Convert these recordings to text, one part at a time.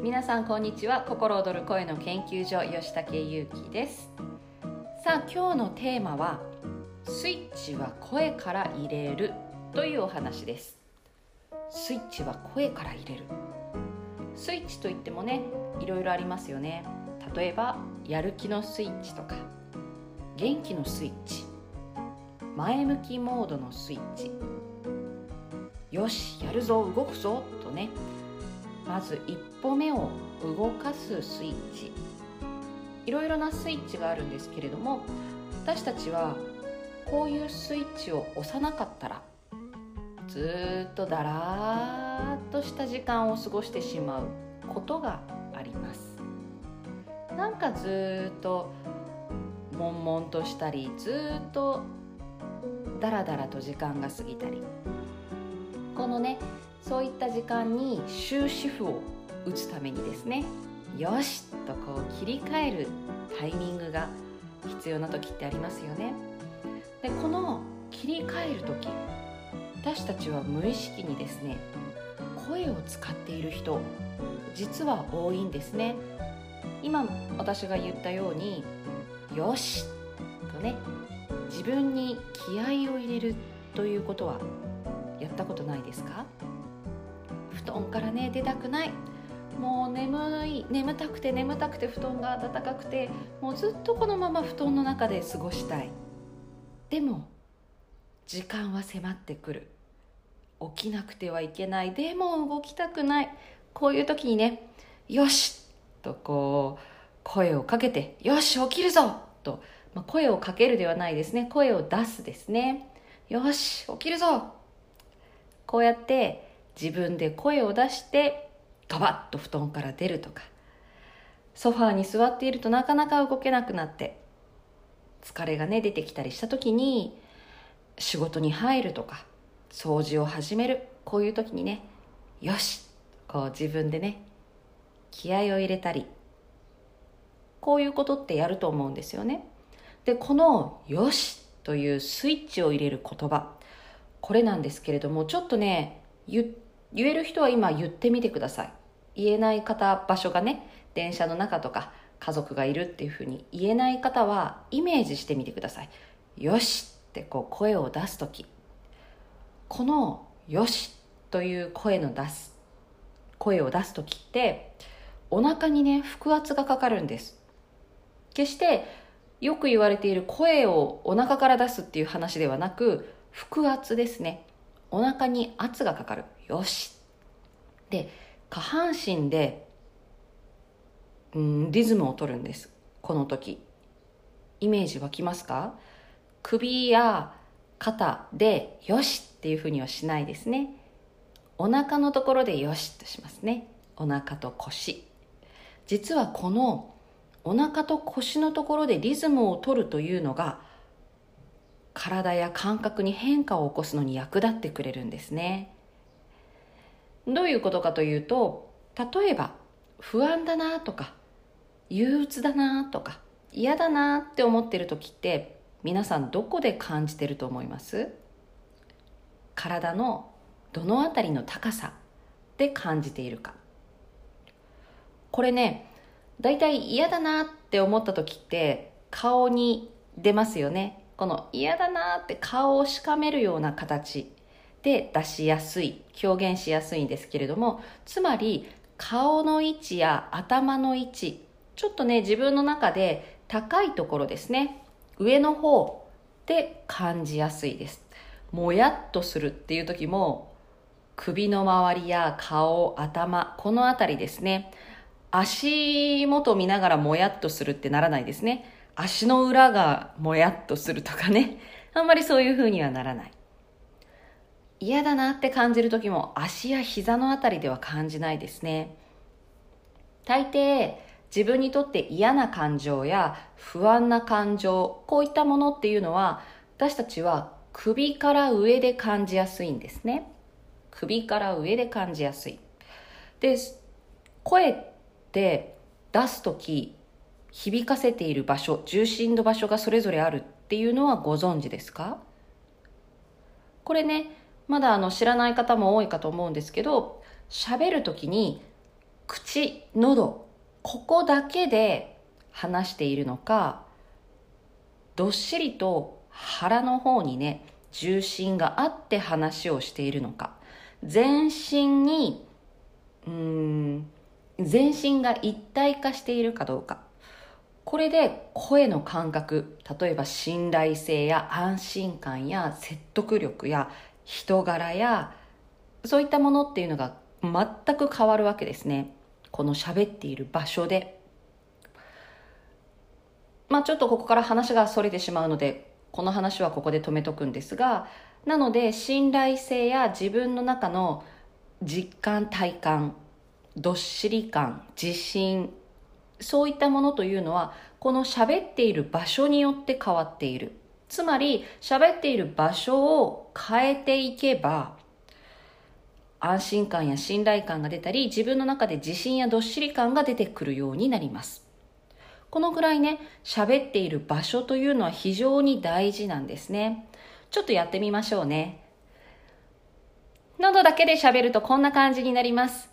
皆さんこんにちは。心躍る声の研究所吉武優希です。さあ今日のテーマはスイッチは声から入れるというお話です。スイッチは声から入れる。スイッチといってもねいろいろありますよね。例えばやる気のスイッチとか元気のスイッチ前向きモードのスイッチ。よしやるぞ動くぞとねまず一歩目を動かすスイッチ。いろいろなスイッチがあるんですけれども私たちはこういうスイッチを押さなかったらずっとだらーっとした時間を過ごしてしまうことがあります。なんかずっと悶々としたりずっとだらだらと時間が過ぎたり。このねそういった時間に終止符を打つためにですねよしとこう切り替えるタイミングが必要な時ってありますよねでこの切り替える時私たちは無意識にですね声を使っている人実は多いんですね今私が言ったように「よし!」とね自分に気合を入れるということはやったことないですか？布団からね出たくない。もう眠い。眠たくて眠たくて布団が暖かくてもうずっとこのまま布団の中で過ごしたい。でも時間は迫ってくる。起きなくてはいけない。でも動きたくない。こういう時にねよしとこう声をかけてよし起きるぞと、まあ、声をかけるではないですね。声を出すですね。よし起きるぞ。こうやって自分で声を出してガバッと布団から出るとか。ソファーに座っているとなかなか動けなくなって疲れがね出てきたりした時に仕事に入るとか掃除を始めるこういう時にねよしこう自分でね気合を入れたりこういうことってやると思うんですよね。でこの「よし」というスイッチを入れる言葉これなんですけれどもちょっとね言える人は今言ってみてください。言えない方場所がね電車の中とか家族がいるっていうふうに言えない方はイメージしてみてください。よしってこう声を出す時。このよしという声の出す声を出す時ってお腹にね腹圧がかかるんです。決してよく言われている声をお腹から出すっていう話ではなく腹圧ですね。お腹に圧がかかる。よし。で下半身で、うん、リズムを取るんです。この時。イメージ湧きますか？首や肩でよしっていうふうにはしないですね。お腹のところでよしとしますね。お腹と腰。実はこのお腹と腰のところでリズムを取るというのが体や感覚に変化を起こすのに役立ってくれるんですね。どういうことかというと例えば不安だなとか憂鬱だなとか嫌だなって思ってる時って皆さんどこで感じてると思います？体のどのあたりの高さで感じているか。これねだいたい嫌だなって思った時って顔に出ますよね。この嫌だなって顔をしかめるような形。で出しやすい表現しやすいんですけれどもつまり顔の位置や頭の位置ちょっとね自分の中で高いところですね。上の方で感じやすいです。もやっとするっていう時も首の周りや顔頭この辺りですね。足元見ながらもやっとするってならないですね。足の裏がもやっとするとかね。あんまりそういう風にはならない。嫌だなって感じる時も足や膝のあたりでは感じないですね。大抵自分にとって嫌な感情や不安な感情こういったものっていうのは私たちは首から上で感じやすいんですね。首から上で感じやすい。で声って出す時響かせている場所重心の場所がそれぞれあるっていうのはご存知ですか？これねまだあの知らない方も多いかと思うんですけど喋る時に口喉ここだけで話しているのかどっしりと腹の方にね重心があって話をしているのか全身にうん全身が一体化しているかどうか。これで声の感覚例えば信頼性や安心感や説得力や人柄やそういったものっていうのが全く変わるわけですね。この喋っている場所で。まあちょっとここから話がそれてしまうのでこの話はここで止めとくんですがなので信頼性や自分の中の実感体感どっしり感自信そういったものというのはこの喋っている場所によって変わっている。つまり喋っている場所を変えていけば安心感や信頼感が出たり自分の中で自信やどっしり感が出てくるようになります。このぐらいね喋っている場所というのは非常に大事なんですね。ちょっとやってみましょうね。喉だけで喋るとこんな感じになります。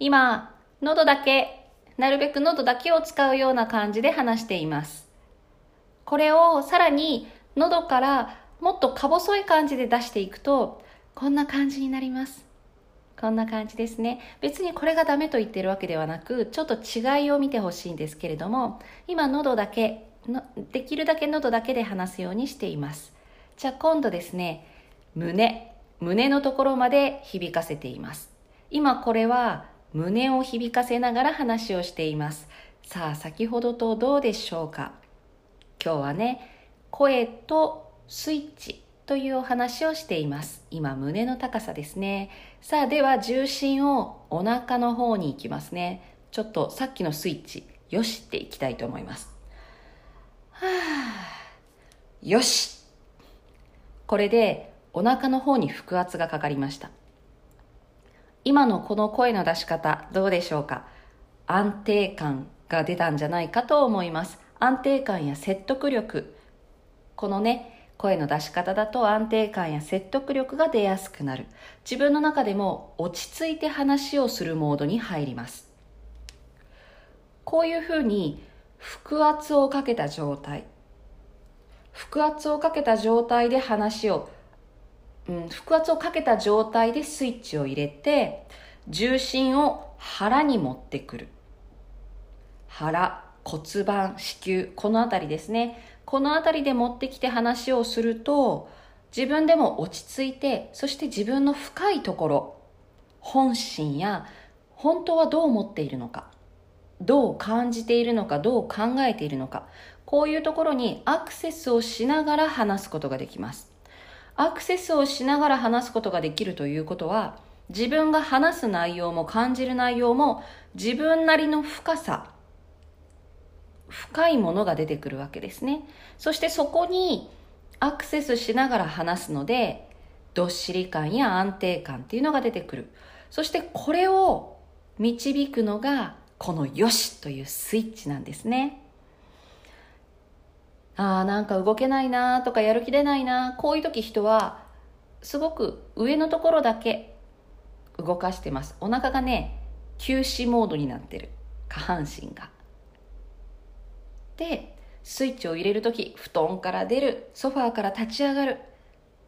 今喉だけなるべく喉だけを使うような感じで話しています。これをさらに喉からもっとか細い感じで出していくと、こんな感じになります。こんな感じですね。別にこれがダメと言ってるわけではなく、ちょっと違いを見てほしいんですけれども、今喉だけの、できるだけ喉だけで話すようにしています。じゃあ今度ですね、胸、胸のところまで響かせています。今これは胸を響かせながら話をしています。さあ、先ほどとどうでしょうか今日はね、声とスイッチというお話をしています。今、胸の高さですね。さあ、では重心をお腹の方に行きますね。ちょっとさっきのスイッチ、よしっていきたいと思います。はあ、よしこれでお腹の方に腹圧がかかりました。今のこの声の出し方どうでしょうか？安定感が出たんじゃないかと思います安定感や説得力このね声の出し方だと安定感や説得力が出やすくなる。自分の中でも落ち着いて話をするモードに入ります。こういうふうに腹圧をかけた状態。腹圧をかけた状態で話をうん、腹圧をかけた状態でスイッチを入れて重心を腹に持ってくる。腹骨盤子宮この辺りですね。この辺りで持ってきて話をすると自分でも落ち着いてそして自分の深いところ本心や本当はどう思っているのかどう感じているのかどう考えているのかこういうところにアクセスをしながら話すことができます。アクセスをしながら話すことができるということは、自分が話す内容も感じる内容も自分なりの深さ、深いものが出てくるわけですね。そしてそこにアクセスしながら話すので、どっしり感や安定感っていうのが出てくる。そしてこれを導くのがこのよしというスイッチなんですね。ああ、なんか動けないなとかやる気出ないなこういう時人はすごく上のところだけ動かしてます。お腹がね、休止モードになってる。下半身が。で、スイッチを入れる時、布団から出る、ソファーから立ち上がる、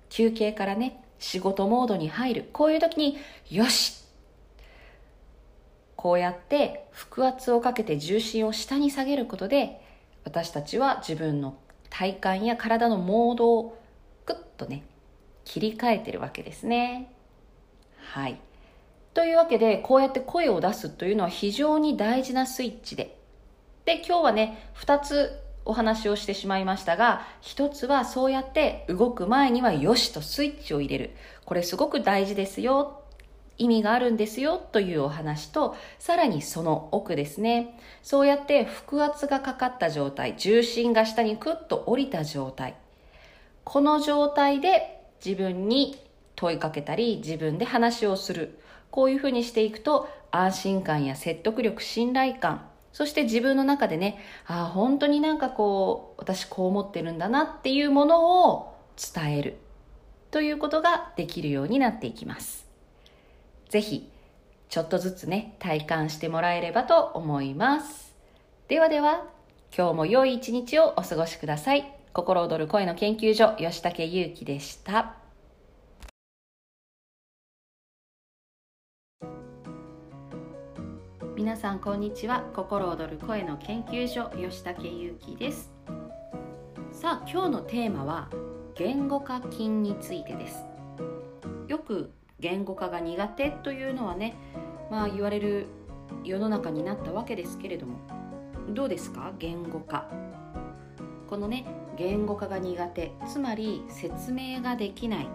休憩からね、仕事モードに入る。こういう時に、よしこうやって腹圧をかけて重心を下に下げることで私たちは自分の体感や体のモードをグッとね切り替えてるわけですねはいというわけでこうやって声を出すというのは非常に大事なスイッチでで今日はね2つお話をしてしまいましたが1つはそうやって動く前にはよしとスイッチを入れるこれすごく大事ですよ意味があるんですよというお話と、さらにその奥ですね。そうやって腹圧がかかった状態、重心が下にクッと降りた状態。この状態で自分に問いかけたり、自分で話をする。こういうふうにしていくと、安心感や説得力、信頼感、そして自分の中でね、ああ、本当になんかこう、私こう思ってるんだなっていうものを伝える。ということができるようになっていきます。ぜひちょっとずつね体感してもらえればと思いますではでは今日も良い一日をお過ごしください心躍る声の研究所吉武優希でした皆さんこんにちは。心躍る声の研究所吉武優希です。さあ今日のテーマは言語化筋についてです。よく言語化が苦手というのはねまあ言われる世の中になったわけですけれどもどうですか？言語化。このね言語化が苦手つまり説明ができない。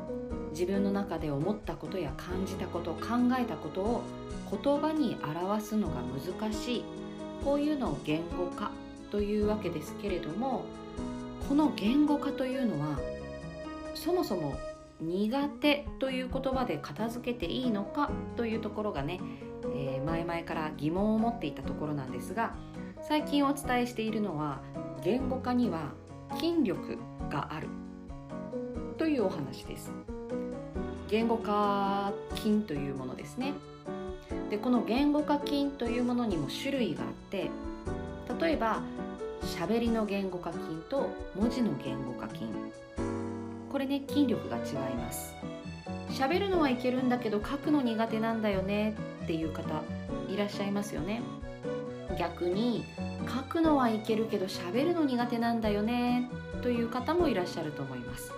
自分の中で思ったことや感じたこと考えたことを言葉に表すのが難しい。こういうのを言語化というわけですけれどもこの言語化というのはそもそも苦手という言葉で片付けていいのかというところがね、えー、前々から疑問を持っていたところなんですが最近お伝えしているのは言語化には筋力があるというお話です。言語化筋というものですね。でこの言語化筋というものにも種類があって例えば喋りの言語化筋と文字の言語化筋これね筋力が違います。喋るのはいけるんだけど書くの苦手なんだよねっていう方いらっしゃいますよね。逆に書くのはいけるけど喋るの苦手なんだよねという方もいらっしゃると思います。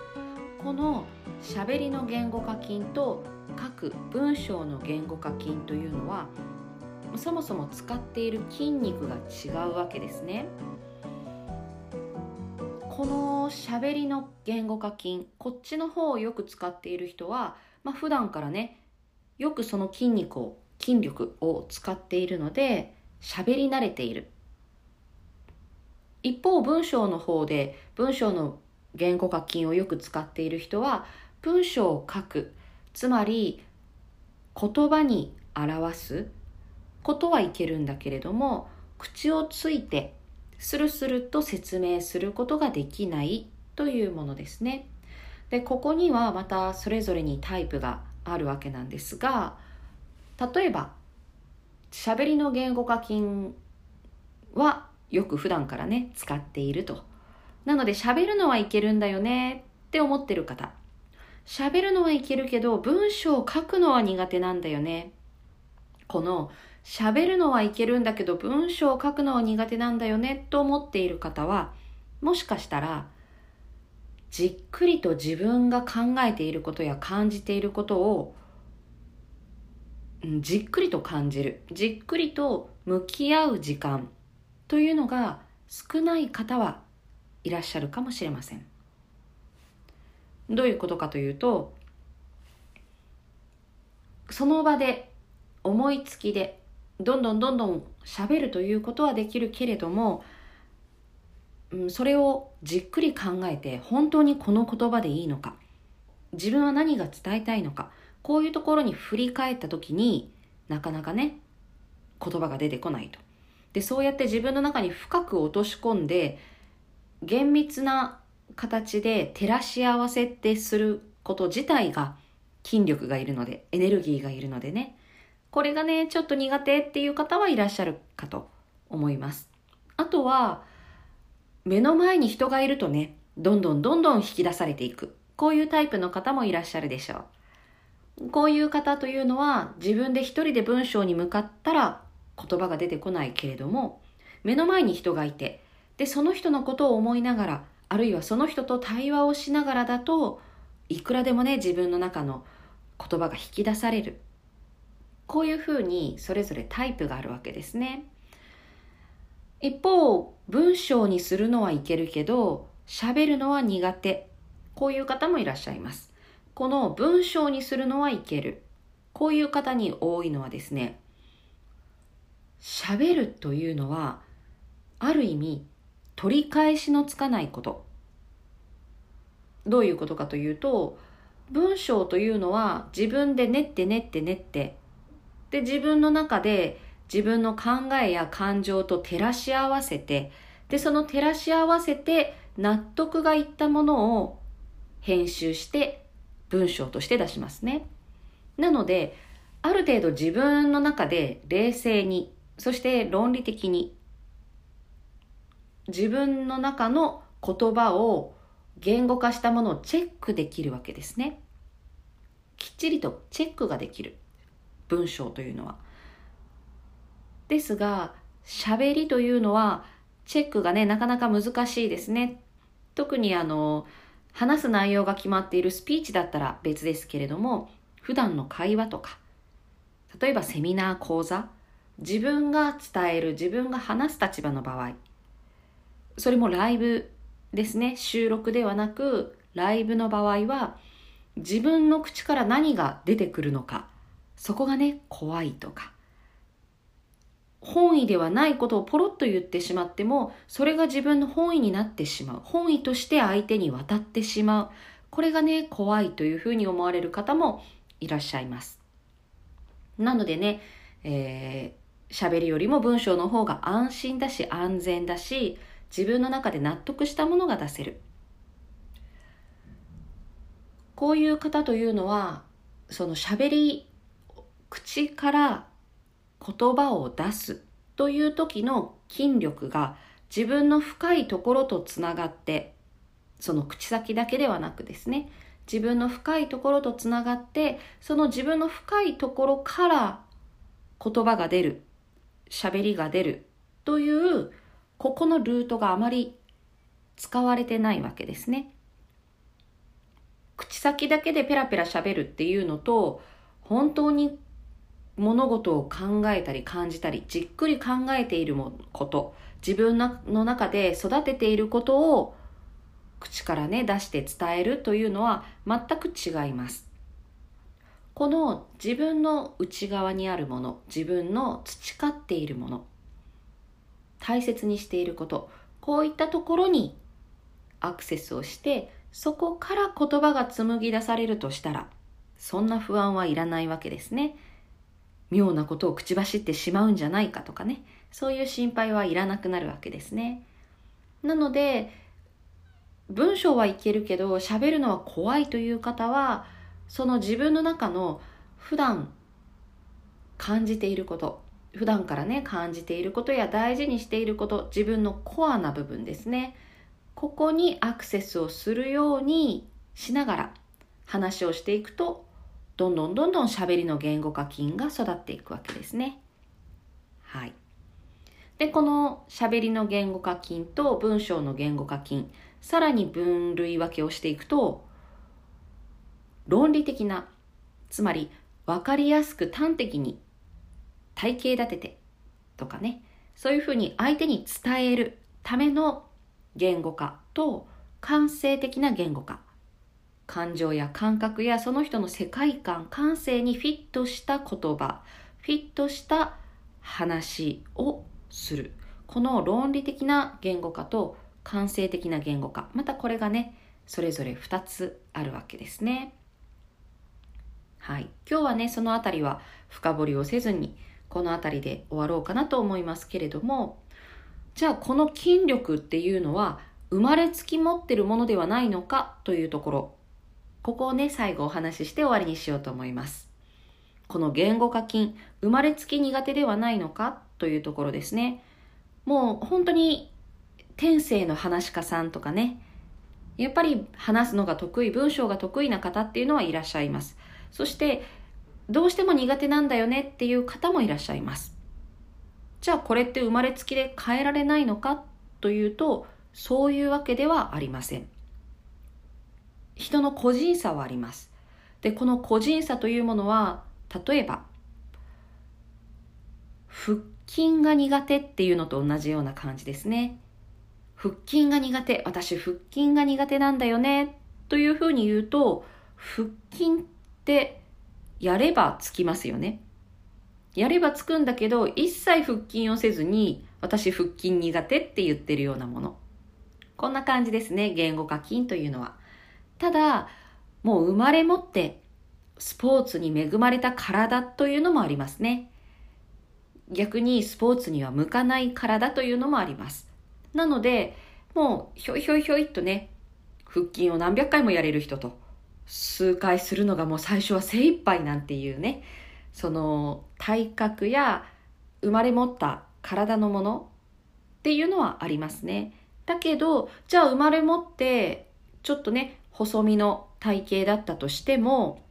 この喋りの言語化筋と書く文章の言語化筋というのはそもそも使っている筋肉が違うわけですね。この喋りの言語化筋こっちの方をよく使っている人は、まあ、普段からねよくその筋肉を筋力を使っているので喋り慣れている。一方文章の方で文章の言語化筋をよく使っている人は文章を書く。つまり言葉に表す。ことはいけるんだけれども口をついてスルスルと説明することができない。というものですね。でここにはまたそれぞれにタイプがあるわけなんですが例えば喋りの言語化筋はよく普段からね使っていると。なので喋るのはいけるんだよねって思ってる方。喋るのはいけるけど文章を書くのは苦手なんだよね。この喋るのはいけるんだけど文章を書くのは苦手なんだよねと思っている方はもしかしたらじっくりと自分が考えていることや感じていることをじっくりと感じる。じっくりと向き合う時間というのが少ない方はいらっしゃるかもしれませんどういうことかというとその場で思いつきでどんどんどんどん喋るということはできるけれども、うん、それをじっくり考えて本当にこの言葉でいいのか自分は何が伝えたいのかこういうところに振り返った時になかなかね言葉が出てこないと。でそうやって自分の中に深く落とし込んで厳密な形で照らし合わせってすること自体が筋力がいるのでエネルギーがいるのでねこれがね、ちょっと苦手っていう方はいらっしゃるかと思います。あとは、目の前に人がいるとね、どんどんどんどん引き出されていく。こういうタイプの方もいらっしゃるでしょう。こういう方というのは自分で一人で文章に向かったら言葉が出てこないけれども、目の前に人がいて、で、その人のことを思いながら、あるいはその人と対話をしながらだといくらでもね、自分の中の言葉が引き出される。こういうふうにそれぞれタイプがあるわけですね。一方、文章にするのはいけるけど、喋るのは苦手。こういう方もいらっしゃいます。この文章にするのはいける。こういう方に多いのはですね、喋るというのは、ある意味、取り返しのつかないこと。どういうことかというと、文章というのは自分で練って練って練ってで、自分の中で自分の考えや感情と照らし合わせて、で、その照らし合わせて納得がいったものを編集して文章として出しますね。なので、ある程度自分の中で冷静に、そして論理的に、自分の中の言葉を言語化したものをチェックできるわけですね。きっちりとチェックができる文章というのは。ですが、喋りというのはチェックがね、なかなか難しいですね。特にあの、話す内容が決まっているスピーチだったら別ですけれども、普段の会話とか、例えばセミナー講座、自分が伝える、自分が話す立場の場合、それもライブですね、収録ではなく、ライブの場合は、自分の口から何が出てくるのか、そこがね、怖いとか、本意ではないことをポロッと言ってしまっても、それが自分の本意になってしまう。本意として相手に渡ってしまう。これがね、怖いというふうに思われる方もいらっしゃいます。なのでね、えー、喋りよりも文章の方が安心だし安全だし、自分の中で納得したものが出せる。こういう方というのは、その喋り、口から言葉を出すという時の筋力が自分の深いところとつながってその口先だけではなくですね自分の深いところとつながってその自分の深いところから言葉が出る喋りが出るというここのルートがあまり使われてないわけですね口先だけでペラペラ喋るっていうのと本当に物事を考えたり感じたり、じっくり考えていること、自分の中で育てていることを口からね、出して伝えるというのは全く違います。この自分の内側にあるもの、自分の培っているもの、大切にしていること、こういったところにアクセスをして、そこから言葉が紡ぎ出されるとしたら、そんな不安はいらないわけですね。妙なことを口走ってしまうんじゃないかとかね。そういう心配はいらなくなるわけですね。なので文章はいけるけど喋るのは怖いという方はその自分の中の普段感じていること普段からね感じていることや大事にしていること自分のコアな部分ですねここにアクセスをするようにしながら話をしていくとどんどんどんどん喋りの言語化筋が育っていくわけですね。はい。で、この喋りの言語化筋と文章の言語化筋、さらに分類分けをしていくと、論理的な、つまり分かりやすく端的に体系立ててとかね、そういうふうに相手に伝えるための言語化と感性的な言語化。感情や感覚やその人の世界観、感性にフィットした言葉、フィットした話をする。この論理的な言語化と感性的な言語化。またこれがね、それぞれ2つあるわけですね。はい。今日はね、そのあたりは深掘りをせずに、このあたりで終わろうかなと思いますけれども、じゃあこの筋力っていうのは生まれつき持ってるものではないのかというところここをね、最後お話しして終わりにしようと思います。この言語化筋、生まれつき苦手ではないのかというところですね。もう本当に天性の話し家さんとかね、やっぱり話すのが得意、文章が得意な方っていうのはいらっしゃいます。そして、どうしても苦手なんだよねっていう方もいらっしゃいます。じゃあこれって生まれつきで変えられないのかというと、そういうわけではありません。人の個人差はあります。で、この個人差というものは、例えば、腹筋が苦手っていうのと同じような感じですね。腹筋が苦手、私腹筋が苦手なんだよね、というふうに言うと、腹筋ってやればつきますよね。やればつくんだけど、一切腹筋をせずに、私腹筋苦手って言ってるようなもの。こんな感じですね、言語化筋というのは。ただ、もう生まれ持ってスポーツに恵まれた体というのもありますね。逆にスポーツには向かない体というのもあります。なので、もうひょいひょいひょいっとね、腹筋を何百回もやれる人と、数回するのがもう最初は精一杯なんていうね、その体格や生まれ持った体のものっていうのはありますね。だけど、じゃあ生まれ持ってちょっとね、細身の体型だったとしても、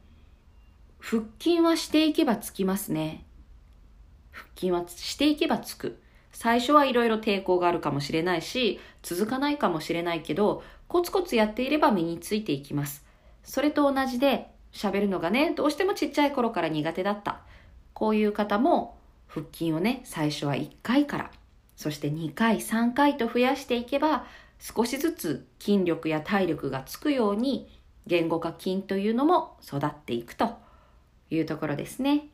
腹筋はしていけばつきますね。腹筋はしていけばつく。最初はいろいろ抵抗があるかもしれないし、続かないかもしれないけど、コツコツやっていれば身についていきます。それと同じで、喋るのがね、どうしてもちっちゃい頃から苦手だった。こういう方も、腹筋をね、最初は1回から、そして2回、3回と増やしていけば、少しずつ筋力や体力がつくように、言語化筋というのも育っていくというところですね。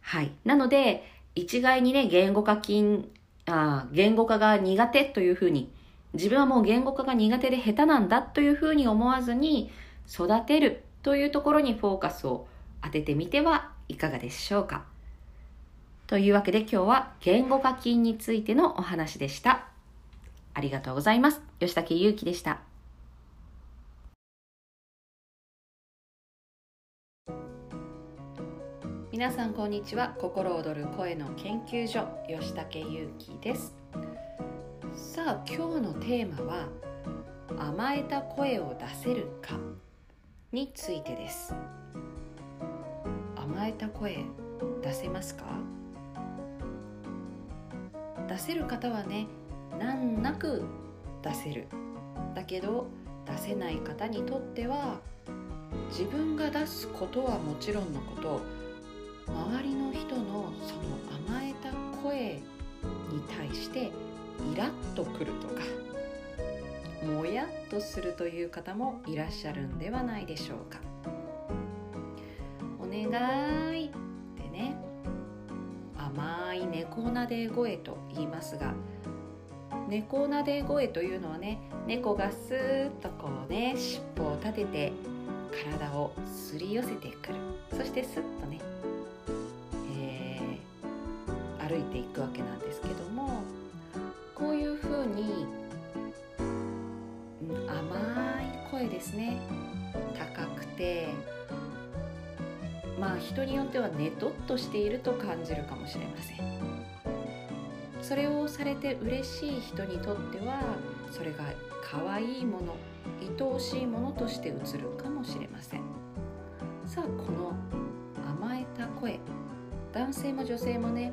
はい。なので、一概にね、言語化筋、あ言語化が苦手というふうに、自分はもう言語化が苦手で下手なんだというふうに思わずに、育てるというところにフォーカスを当ててみてはいかがでしょうか。というわけで今日は言語化筋についてのお話でした。ありがとうございます。吉武祐樹でした。皆さんこんにちは心躍る声の研究所吉武祐樹ですさあ今日のテーマは甘えた声を出せるかについてです。甘えた声出せますか？出せる方はね難なく出せる。だけど出せない方にとっては自分が出すことはもちろんのこと周りの人のその甘えた声に対してイラッとくるとかもやっとするという方もいらっしゃるんではないでしょうか。お願いってね。甘い猫なで声と言いますが猫なで声というのはね猫がスーッとこうね尻尾を立てて体をすり寄せてくる。そしてスッとねえ歩いていくわけなんですけどもこういうふうに、甘い声ですね。高くて。まあ人によってはねどっとしていると感じるかもしれません。それをされて嬉しい人にとってはそれが可愛いもの愛おしいものとして映るかもしれません。さあこの甘えた声男性も女性もね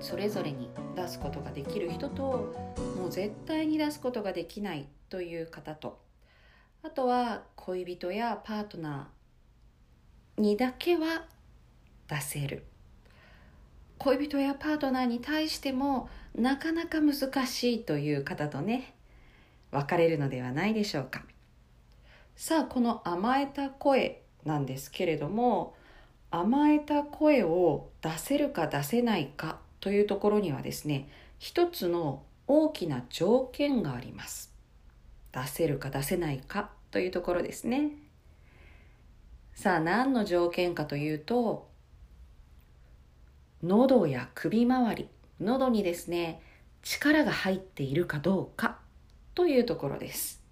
それぞれに出すことができる人ともう絶対に出すことができないという方と。あとは恋人やパートナーにだけは出せる。恋人やパートナーに対してもなかなか難しいという方とね分かれるのではないでしょうか。さあこの甘えた声なんですけれども甘えた声を出せるか出せないかというところにはですね一つの大きな条件があります。出せるか出せないかというところですね。さあ何の条件かというと喉や首周り喉にですね力が入っているかどうかというところです。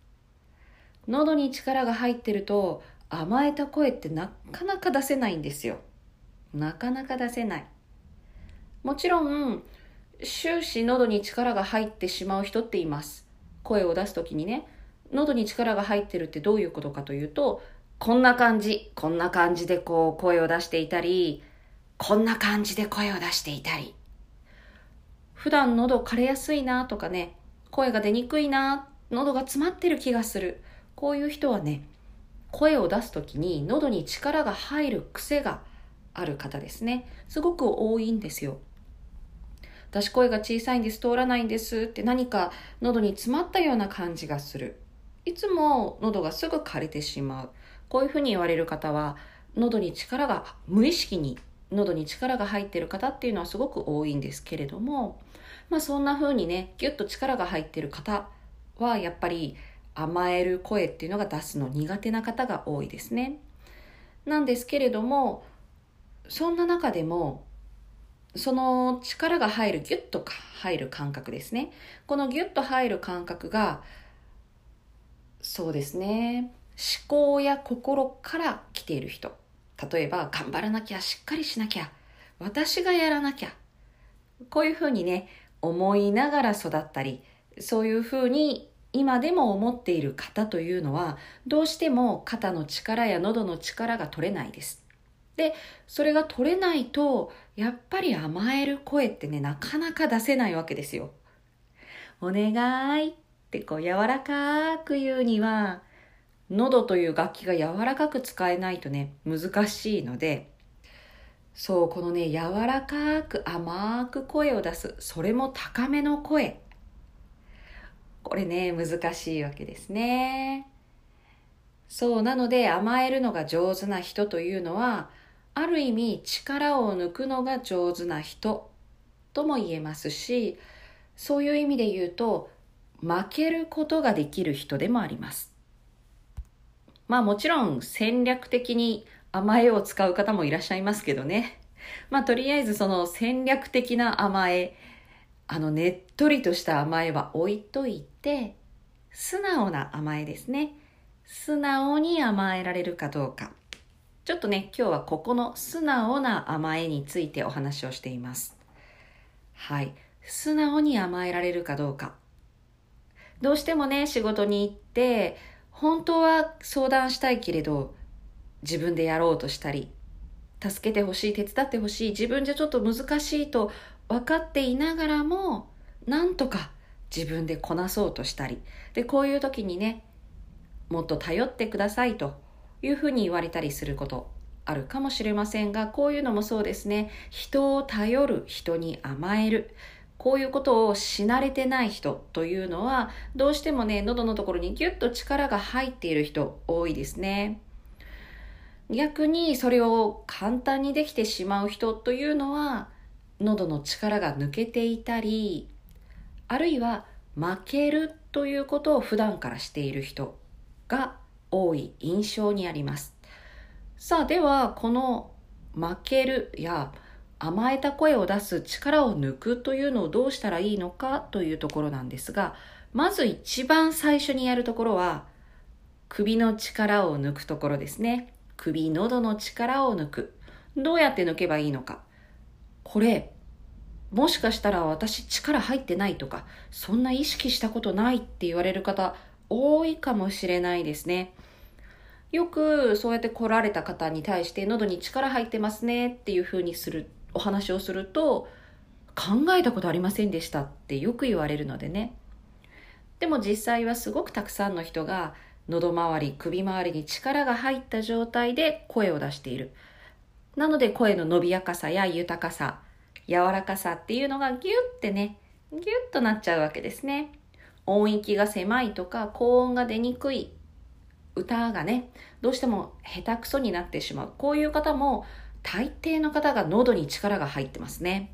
喉に力が入ってると甘えた声ってなかなか出せないんですよ。なかなか出せない。もちろん終始喉に力が入ってしまう人っています。声を出す時にね喉に力が入ってるってどういうことかというとこんな感じこんな感じでこう声を出していたりこんな感じで声を出していたり。普段喉枯れやすいなとかね声が出にくいな喉が詰まってる気がする。こういう人はね声を出す時に喉に力が入る癖がある方ですね。すごく多いんですよ。私声が小さいんです、通らないんですって何か喉に詰まったような感じがする。いつも喉がすぐ枯れてしまう。こういうふうに言われる方は、喉に力が、無意識に喉に力が入っている方っていうのはすごく多いんですけれども、まあそんな風にね、ぎゅっと力が入っている方はやっぱり甘える声っていうのが出すの苦手な方が多いですね。なんですけれども、そんな中でもその力が入る、ギュッと入る感覚ですね。このギュッと入る感覚が、そうですね、思考や心から来ている人。例えば頑張らなきゃしっかりしなきゃ私がやらなきゃこういうふうにね思いながら育ったりそういうふうに今でも思っている方というのはどうしても肩の力や喉の力が取れないです。で、それが取れないとやっぱり甘える声ってねなかなか出せないわけですよ。お願いってこう柔らかく言うには喉という楽器が柔らかく使えないとね難しいのでそうこのね柔らかく甘く声を出すそれも高めの声これね、難しいわけですね。そう、なので甘えるのが上手な人というのは、ある意味力を抜くのが上手な人とも言えますし、そういう意味で言うと、負けることができる人でもあります。まあもちろん戦略的に甘えを使う方もいらっしゃいますけどね。まあとりあえずその戦略的な甘え、あのねっとりとした甘えは置いといて素直な甘えですね。素直に甘えられるかどうか。ちょっとね今日はここの素直な甘えについてお話をしています。はい。素直に甘えられるかどうか。どうしてもね仕事に行って本当は相談したいけれど自分でやろうとしたり助けてほしい手伝ってほしい自分じゃちょっと難しいと分かっていながらもなんとか自分でこなそうとしたりでこういう時にねもっと頼ってくださいというふうに言われたりすることあるかもしれませんがこういうのもそうですね。人を頼る人に甘えるこういうことをし慣れてない人というのはどうしてもね喉のところにギュッと力が入っている人多いですね。逆にそれを簡単にできてしまう人というのは喉の力が抜けていたりあるいは負けるということを普段からしている人が多い印象にあります。さあではこの負けるや甘えた声を出す力を抜くというのをどうしたらいいのかというところなんですがまず一番最初にやるところは首の力を抜くところですね。首喉の力を抜く。どうやって抜けばいいのか。これもしかしたら私力入ってないとかそんな意識したことないって言われる方多いかもしれないですね。よくそうやって来られた方に対して喉に力入ってますねっていうふうにする。お話をすると考えたことありませんでしたってよく言われるのでねでも実際はすごくたくさんの人が喉周り首周りに力が入った状態で声を出しているなので声の伸びやかさや豊かさ柔らかさっていうのがギュッてね、ギュッとなっちゃうわけですね。音域が狭いとか高音が出にくい歌がね、どうしても下手くそになってしまう。こういう方も大抵の方が喉に力が入ってますね。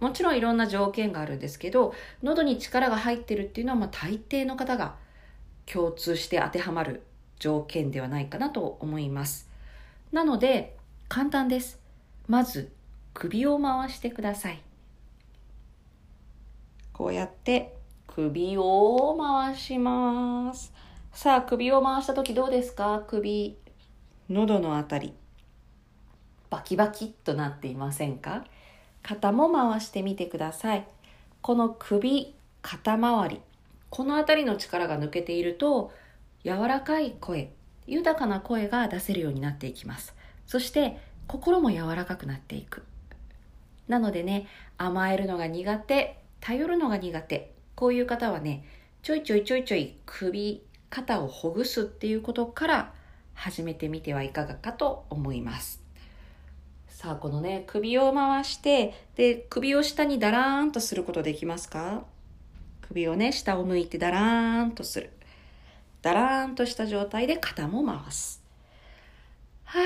もちろんいろんな条件があるんですけど、喉に力が入ってるっていうのはまあ大抵の方が共通して当てはまる条件ではないかなと思います。なので、簡単です。まず、首を回してくださいこうやって首を回しますさあ首を回した時どうですか？首喉のあたりバキバキっとなっていませんか？肩も回してみてください。この首肩周り。この辺りの力が抜けていると柔らかい声豊かな声が出せるようになっていきます。そして心も柔らかくなっていく。なのでね、甘えるのが苦手、頼るのが苦手、こういう方はね、ちょいちょいちょいちょい首、肩をほぐすっていうことから始めてみてはいかがかと思います。さあ、このね、首を回して、で、首を下にダラーンとすることできますか？首をね、下を向いてダラーンとする。ダラーンとした状態で肩も回す。はー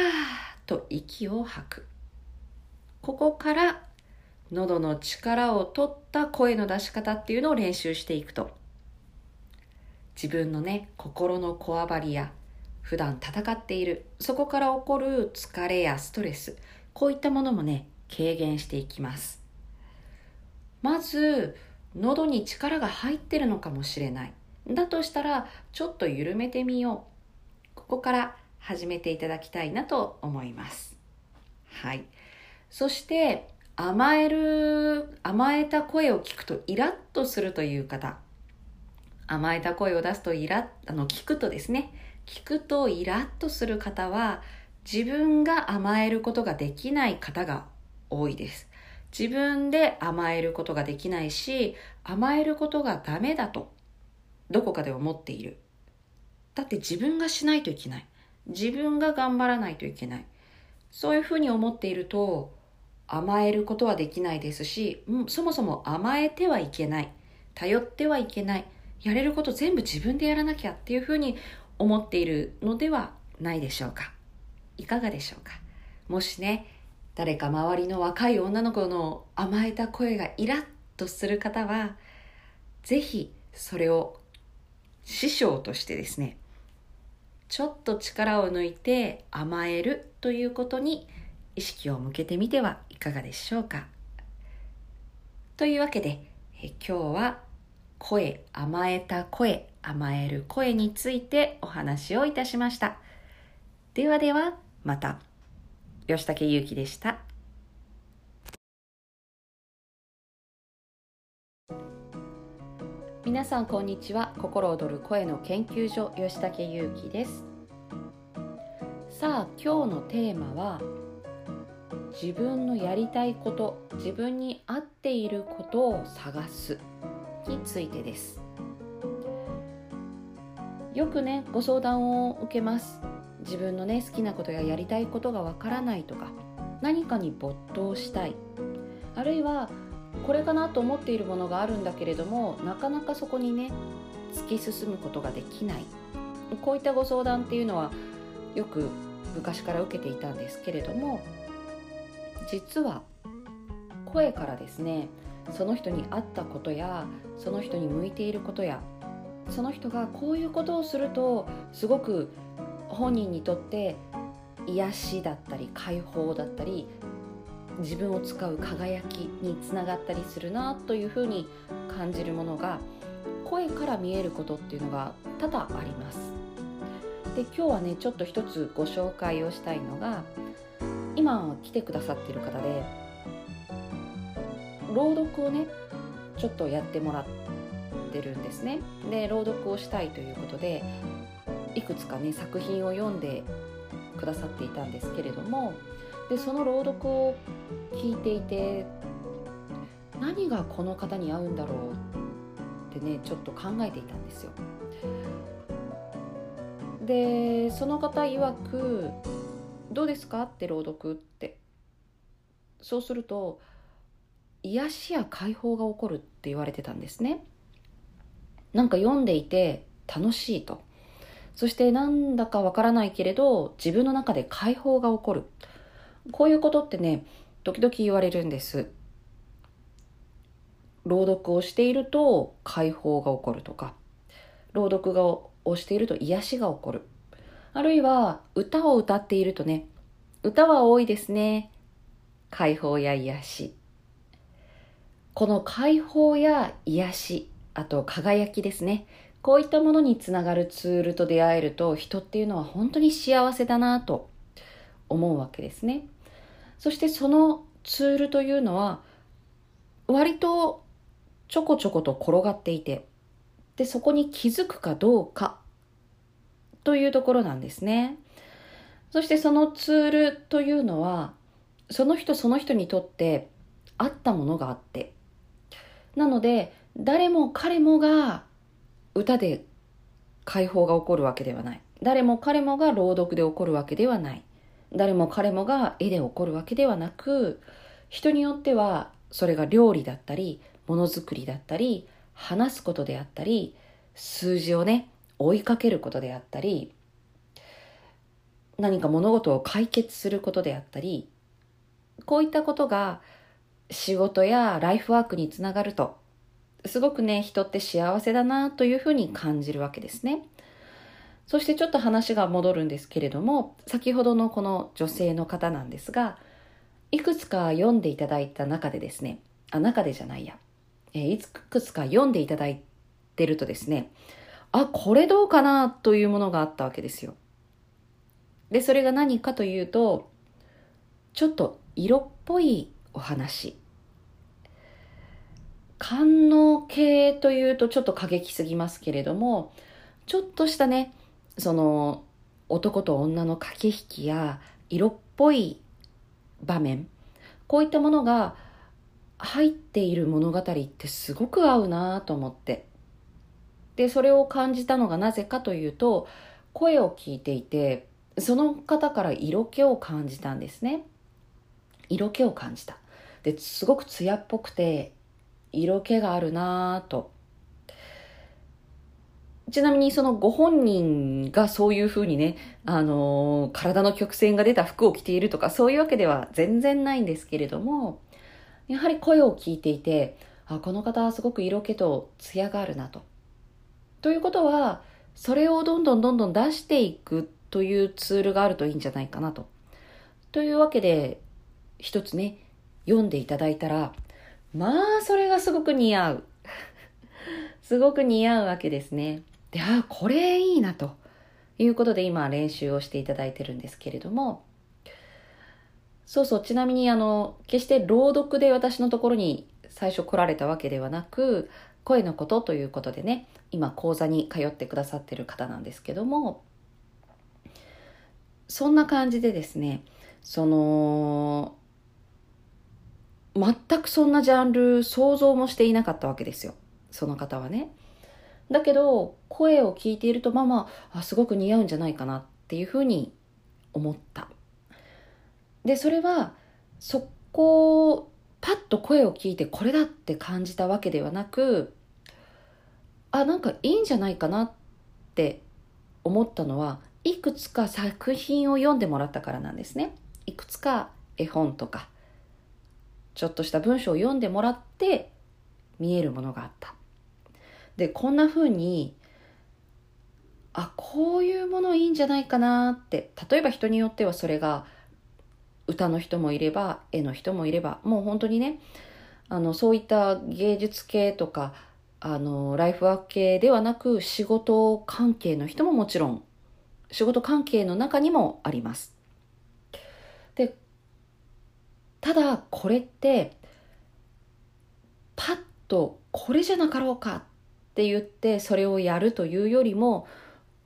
と息を吐く。ここから喉の力を取った声の出し方っていうのを練習していくと自分のね心のこわばりや普段戦っているそこから起こる疲れやストレスこういったものもね軽減していきます。まず喉に力が入ってるのかもしれない。だとしたらちょっと緩めてみよう。ここから始めていただきたいなと思います。はい。そして甘える甘えた声を聞くとイラッとするという方。甘えた声を出すとイラッあの聞くとですね。聞くとイラッとする方は自分が甘えることができない方が多いです自分で甘えることができないし甘えることがダメだとどこかで思っているだって自分がしないといけない自分が頑張らないといけないそういうふうに思っていると甘えることはできないですし、そもそも甘えてはいけない。頼ってはいけない。やれること全部自分でやらなきゃっていうふうに思っているのではないでしょうか。いかがでしょうか？もしね、誰か周りの若い女の子の甘えた声がイラッとする方は、ぜひそれを師匠としてですね、ちょっと力を抜いて甘えるということに意識を向けてみてはいかがでしょうか？というわけでえ今日は声甘えた声甘える声についてお話をいたしました。ではでは。また。吉武ゆうきでした。皆さんこんにちは。心躍る声の研究所吉武ゆうきです。さあ今日のテーマは自分のやりたいこと自分に合っていることを探すについてです。よくねご相談を受けます。自分のね好きなことややりたいことがわからないとか何かに没頭したい。あるいはこれかなと思っているものがあるんだけれどもなかなかそこにね突き進むことができない。こういったご相談っていうのはよく昔から受けていたんですけれども実は声からですねその人に合ったことやその人に向いていることやその人がこういうことをするとすごく本人にとって癒しだったり解放だったり自分を使う輝きにつながったりするなというふうに感じるものが声から見えることっていうのが多々あります。で今日はねちょっと一つご紹介をしたいのが今来てくださってる方で朗読をねちょっとやってもらってるんですねで朗読をしたいということでいくつかね作品を読んでくださっていたんですけれどもでその朗読を聞いていて何がこの方に合うんだろうってねちょっと考えていたんですよ。でその方曰くどうですかって朗読って。そうすると癒しや解放が起こるって言われてたんですね。なんか読んでいて楽しいと。そしてなんだかわからないけれど自分の中で解放が起こるこういうことってね時々言われるんです朗読をしていると解放が起こるとか朗読をしていると癒しが起こるあるいは歌を歌っているとね、歌は多いですね。解放や癒し。この解放や癒し、あと輝きですね。こういったものにつながるツールと出会えると人っていうのは本当に幸せだなと思うわけですね。そしてそのツールというのは割とちょこちょこと転がっていてでそこに気づくかどうかというところなんですね。そしてそのツールというのはその人その人にとって合ったものがあってなので誰も彼もが歌で解放が起こるわけではない。誰も彼もが朗読で起こるわけではない。誰も彼もが絵で起こるわけではなく人によってはそれが料理だったりものづくりだったり話すことであったり数字をね追いかけることであったり何か物事を解決することであったりこういったことが仕事やライフワークにつながるとすごくね人って幸せだなというふうに感じるわけですね。そしてちょっと話が戻るんですけれども先ほどのこの女性の方なんですがいくつか読んでいただいた中でですねあ中でじゃないや、えー、いくつか読んでいただいてるとですねあ、これどうかなというものがあったわけですよ。でそれが何かというとちょっと色っぽいお話。官能系というとちょっと過激すぎますけれどもちょっとしたねその男と女の駆け引きや色っぽい場面こういったものが入っている物語ってすごく合うなと思って。でそれを感じたのがなぜかというと声を聞いていてその方から色気を感じたんですね。色気を感じた。ですごく艶っぽくて色気があるなぁとちなみにそのご本人がそういうふうにね、あのー、体の曲線が出た服を着ているとかそういうわけでは全然ないんですけれども、やはり声を聞いていて、あ、この方はすごく色気と艶があるなと。ということは、それをどんどんどんどん出していくというツールがあるといいんじゃないかなと。というわけで、一つね、読んでいただいたら、まあ、それがすごく似合う。すごく似合うわけですね。で、あ、これいいなということで今練習をしていただいてるんですけれども、そうそう、ちなみにあの、決して朗読で私のところに最初来られたわけではなく、声のことということでね、今講座に通ってくださってる方なんですけども、そんな感じでですね、その、全くそんなジャンル想像もしていなかったわけですよ。その方はね。だけど声を聞いているとまあまあすごく似合うんじゃないかなっていうふうに思った。でそれはそこをパッと声を聞いてこれだって感じたわけではなくあなんかいいんじゃないかなって思ったのはいくつか作品を読んでもらったからなんですね。いくつか絵本とか。ちょっとした文章を読んでもらって見えるものがあった。で、こんな風に、あ、こういうものいいんじゃないかなって、例えば人によってはそれが歌の人もいれば、絵の人もいれば、もう本当にね、あの、そういった芸術系とか、あの、ライフワーク系ではなく、仕事関係の人ももちろん、仕事関係の中にもあります。ただこれってパッとこれじゃなかろうかって言ってそれをやるというよりも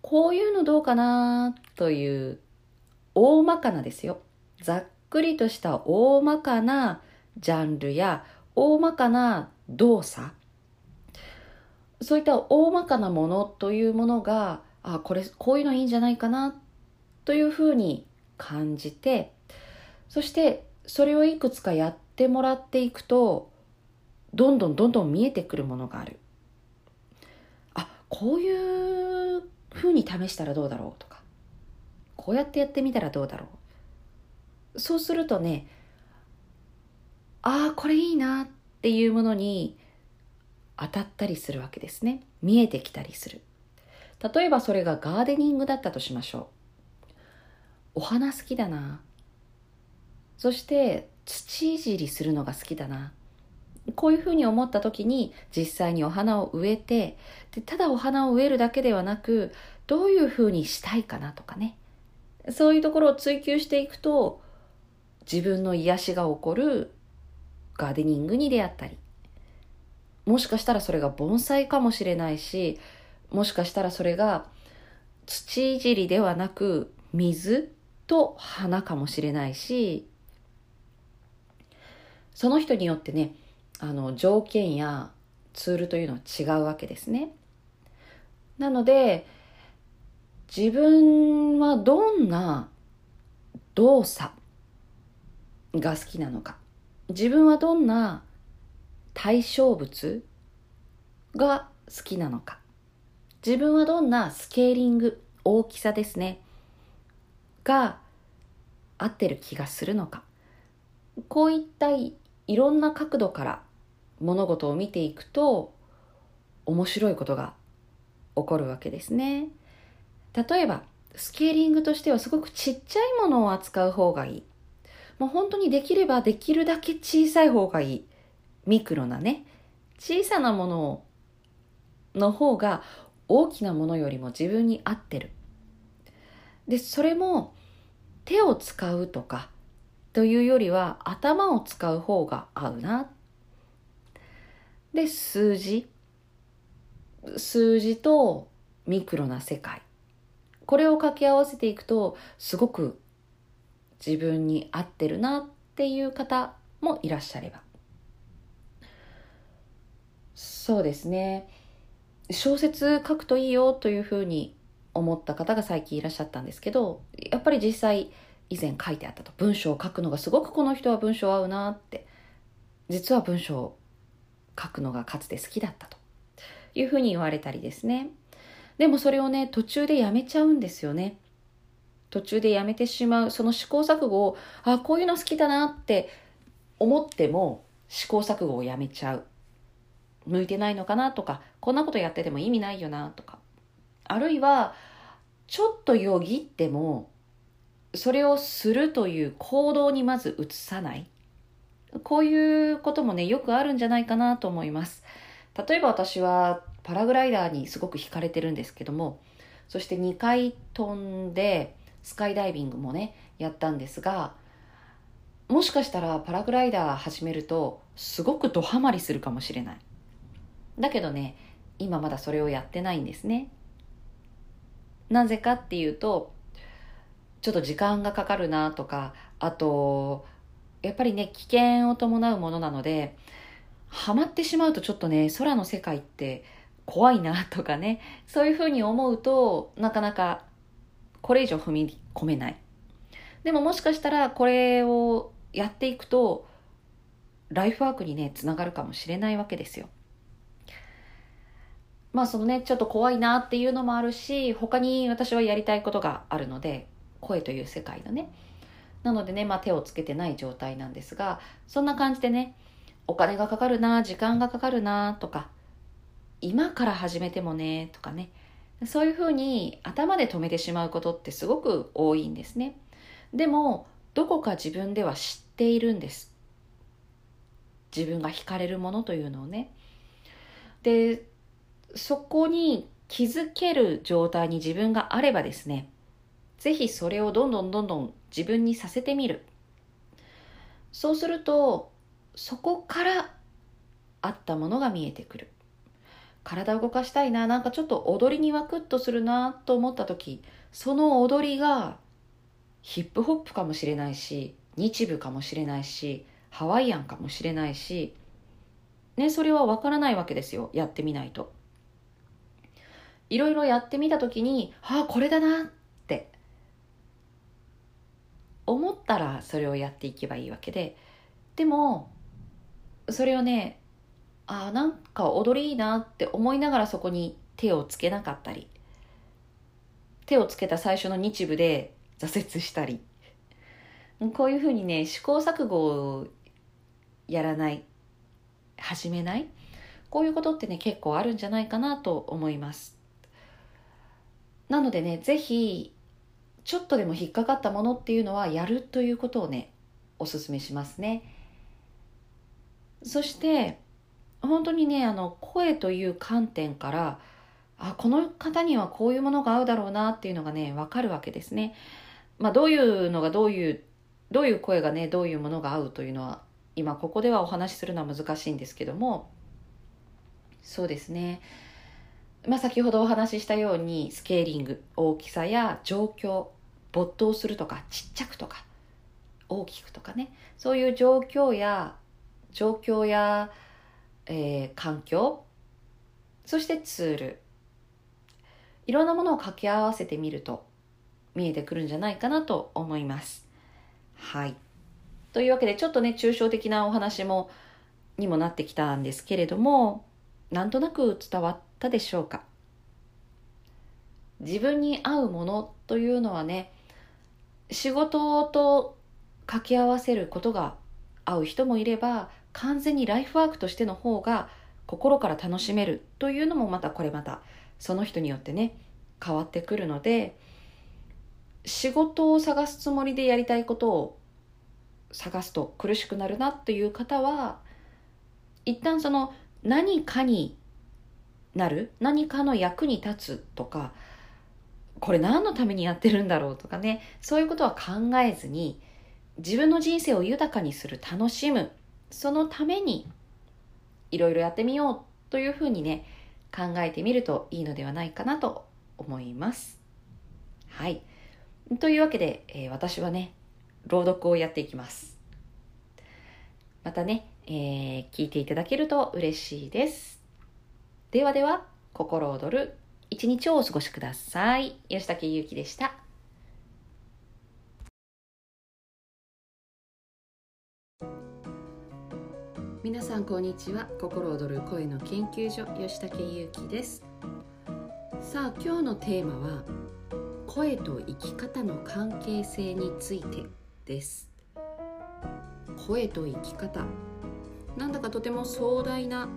こういうのどうかなという大まかなですよ。ざっくりとした大まかなジャンルや大まかな動作。そういった大まかなものというものがあこれこういうのいいんじゃないかなというふうに感じてそしてそれをいくつかやってもらっていくとどんどんどんどん見えてくるものがある。あこういうふうに試したらどうだろうとか。こうやってやってみたらどうだろう。そうするとねああこれいいなっていうものに当たったりするわけですね。見えてきたりする。例えばそれがガーデニングだったとしましょう。お花好きだな。そして土いじりするのが好きだな。こういうふうに思った時に実際にお花を植えてでただお花を植えるだけではなくどういうふうにしたいかなとかね。そういうところを追求していくと自分の癒しが起こるガーデニングに出会ったり。もしかしたらそれが盆栽かもしれないしもしかしたらそれが土いじりではなく水と花かもしれないしその人によってねあの条件やツールというのは違うわけですね。なので自分はどんな動作が好きなのか。自分はどんな対象物が好きなのか。自分はどんなスケーリング大きさですね。が合ってる気がするのか。こういったいろんな角度から物事を見ていくと面白いことが起こるわけですね。例えばスケーリングとしてはすごくちっちゃいものを扱う方がいい。もう本当にできればできるだけ小さい方がいい。ミクロなね。小さなものの方が大きなものよりも自分に合ってる。で、それも手を使うとかというよりは頭を使う方が合うな。で数字。数字とミクロな世界。これを掛け合わせていくとすごく自分に合ってるなっていう方もいらっしゃれば。そうですね。小説書くといいよというふうに思った方が最近いらっしゃったんですけどやっぱり実際以前書いてあったと。文章を書くのがすごくこの人は文章合うなって。実は文章を書くのがかつて好きだったというふうに言われたりですね。でもそれをね途中でやめちゃうんですよね。途中でやめてしまう。その試行錯誤をあこういうの好きだなって思っても試行錯誤をやめちゃう。向いてないのかなとかこんなことやってても意味ないよなとか。あるいはちょっとよぎってもそれをするという行動にまず移さない。こういうこともねよくあるんじゃないかなと思います。例えば私はパラグライダーにすごく惹かれてるんですけどもそして2回飛んでスカイダイビングもねやったんですがもしかしたらパラグライダー始めるとすごくドハマりするかもしれない。だけどね今まだそれをやってないんですね。なぜかっていうとちょっと時間がかかるなとかあとやっぱりね危険を伴うものなのでハマってしまうとちょっとね空の世界って怖いなとかねそういうふうに思うとなかなかこれ以上踏み込めない。でももしかしたらこれをやっていくとライフワークにねつながるかもしれないわけですよ。まあそのねちょっと怖いなっていうのもあるし他に私はやりたいことがあるので声という世界のね。なのでね、まあ、手をつけてない状態なんですがそんな感じでねお金がかかるな時間がかかるなとか今から始めてもねとかね。そういうふうに頭で止めてしまうことってすごく多いんですね。でもどこか自分では知っているんです。自分が惹かれるものというのをね。でそこに気づける状態に自分があればですねぜひそれをどんどんどんどん自分にさせてみる。そうするとそこからあったものが見えてくる。体を動かしたいななんかちょっと踊りにワクッとするなと思った時その踊りがヒップホップかもしれないし日舞かもしれないしハワイアンかもしれないしねそれは分からないわけですよ。やってみないと。いろいろやってみた時にああこれだな思ったらそれをやっていけばいいわけででもそれをねあなんか踊りいいなって思いながらそこに手をつけなかったり手をつけた最初の日舞で挫折したりこういうふうにね試行錯誤をやらない始めないこういうことってね結構あるんじゃないかなと思います。なのでね是非ちょっとでも引っかかったものっていうのはやるということをねおすすめしますねそして本当にねあの声という観点からあこの方にはこういうものが合うだろうなっていうのがね分かるわけですね。まあ、どういうのがどういうどういう声がねどういうものが合うというのは今ここではお話しするのは難しいんですけどもそうですねまあ、先ほどお話ししたようにスケーリング大きさや状況没頭するとかちっちゃくとか大きくとかねそういう状況や状況やえー、環境そしてツールいろんなものを掛け合わせてみると見えてくるんじゃないかなと思います。はい。というわけでちょっとね抽象的なお話もにもなってきたんですけれどもなんとなく伝わったでしょうか？自分に合うものというのはね仕事と掛け合わせることが合う人もいれば完全にライフワークとしての方が心から楽しめるというのもまたこれまたその人によってね変わってくるので仕事を探すつもりでやりたいことを探すと苦しくなるなっていう方は一旦その何かになる？何かの役に立つとかこれ何のためにやってるんだろうとかねそういうことは考えずに自分の人生を豊かにする楽しむそのためにいろいろやってみようというふうにね考えてみるといいのではないかなと思います。はい。というわけで、えー、私はね朗読をやっていきます。またね、えー、聞いていただけると嬉しいです。ではでは、心躍る一日をお過ごしください。吉武ゆうきでした。皆さんこんにちは心躍る声の研究所吉武ゆうきですさあ今日のテーマは声と生き方の関係性についてです声と生き方なんだかとても壮大な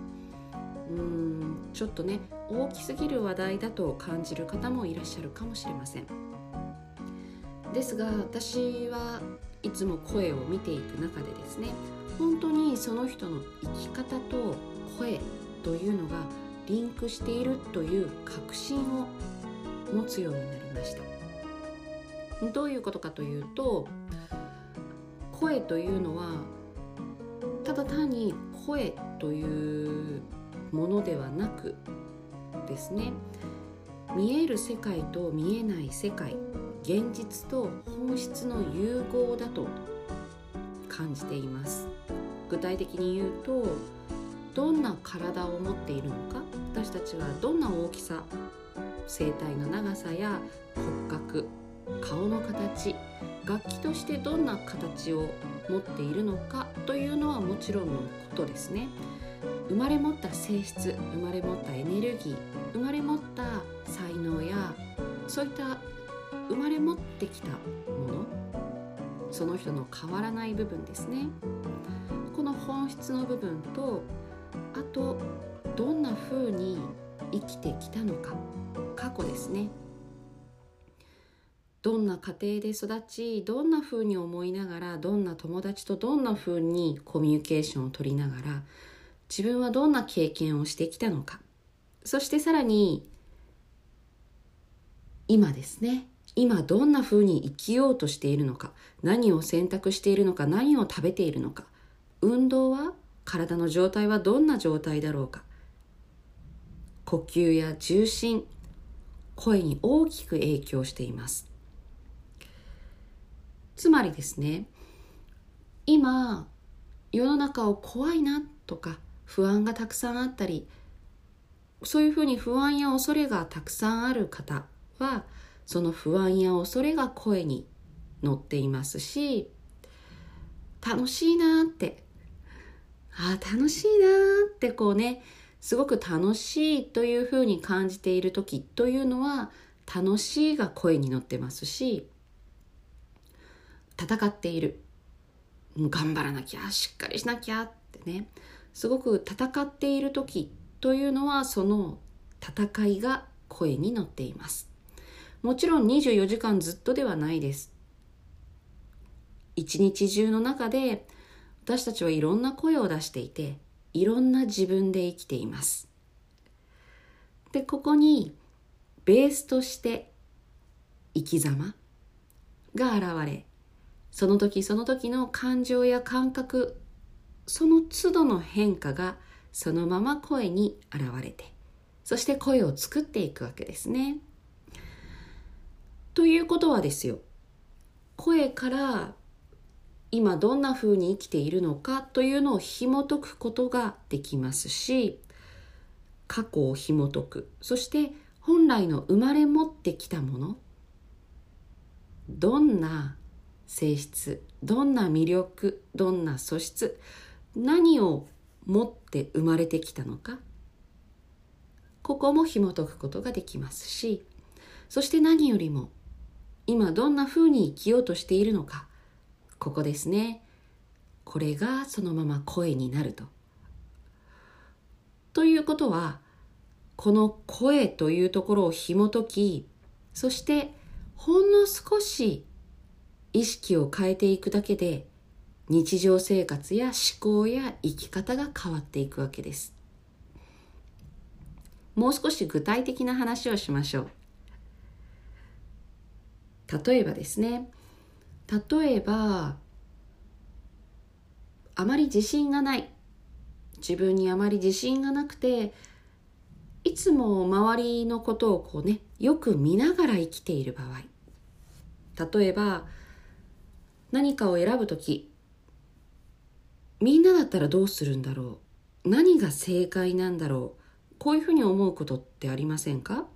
うんちょっとね大きすぎる話題だと感じる方もいらっしゃるかもしれません。ですが私はいつも声を見ていく中でですね本当にその人の生き方と声というのがリンクしているという確信を持つようになりました。どういうことかというと声というのはただ単に声というものではなくですね見える世界と見えない世界現実と本質の融合だと感じています。具体的に言うとどんな体を持っているのか私たちはどんな大きさ声帯の長さや骨格顔の形楽器としてどんな形を持っているのかというのはもちろんのことですね。生まれ持った性質生まれ持ったエネルギー生まれ持った才能やそういった生まれ持ってきたものその人の変わらない部分ですね。この本質の部分とあとどんな風に生きてきたのか過去ですね。どんな家庭で育ちどんな風に思いながらどんな友達とどんな風にコミュニケーションを取りながら自分はどんな経験をしてきたのか。そしてさらに今ですね。今どんな風に生きようとしているのか。何を選択しているのか。何を食べているのか。運動は体の状態はどんな状態だろうか。呼吸や重心声に大きく影響しています。つまりですね今世の中を怖いなとか不安がたくさんあったりそういうふうに不安や恐れがたくさんある方はその不安や恐れが声に乗っていますし楽しいなってああ楽しいなってこうねすごく楽しいというふうに感じている時というのは楽しいが声に乗ってますし戦っている。頑張らなきゃしっかりしなきゃってね。すごく戦っている時というのはその戦いが声に乗っています。もちろん24時間ずっとではないです。一日中の中で私たちはいろんな声を出していていろんな自分で生きています。でここにベースとして生き様が現れその時その時の感情や感覚その都度の変化がそのまま声に現れてそして声を作っていくわけですね。ということはですよ声から今どんな風に生きているのかというのを紐解くことができますし過去を紐解くそして本来の生まれ持ってきたものどんな性質どんな魅力どんな素質何を持って生まれてきたのか。ここも紐解くことができますしそして何よりも今どんなふうに生きようとしているのか。ここですね。これがそのまま声になると。ということはこの声というところを紐解きそしてほんの少し意識を変えていくだけで日常生活や思考や生き方が変わっていくわけです。もう少し具体的な話をしましょう。例えばですね例えばあまり自信がない自分にあまり自信がなくていつも周りのことをこうねよく見ながら生きている場合例えば何かを選ぶ時みんなだったらどうするんだろう？何が正解なんだろう？こういうふうに思うことってありませんか？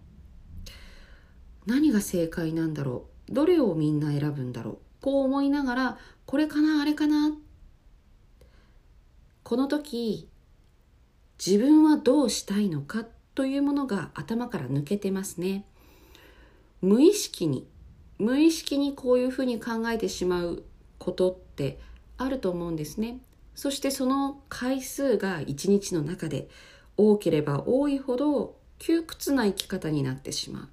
何が正解なんだろう？どれをみんな選ぶんだろう？こう思いながらこれかなあれかな？この時自分はどうしたいのか？というものが頭から抜けてますね。無意識に無意識にこういうふうに考えてしまうことってあると思うんですね。そしてその回数が一日の中で多ければ多いほど窮屈な生き方になってしまう。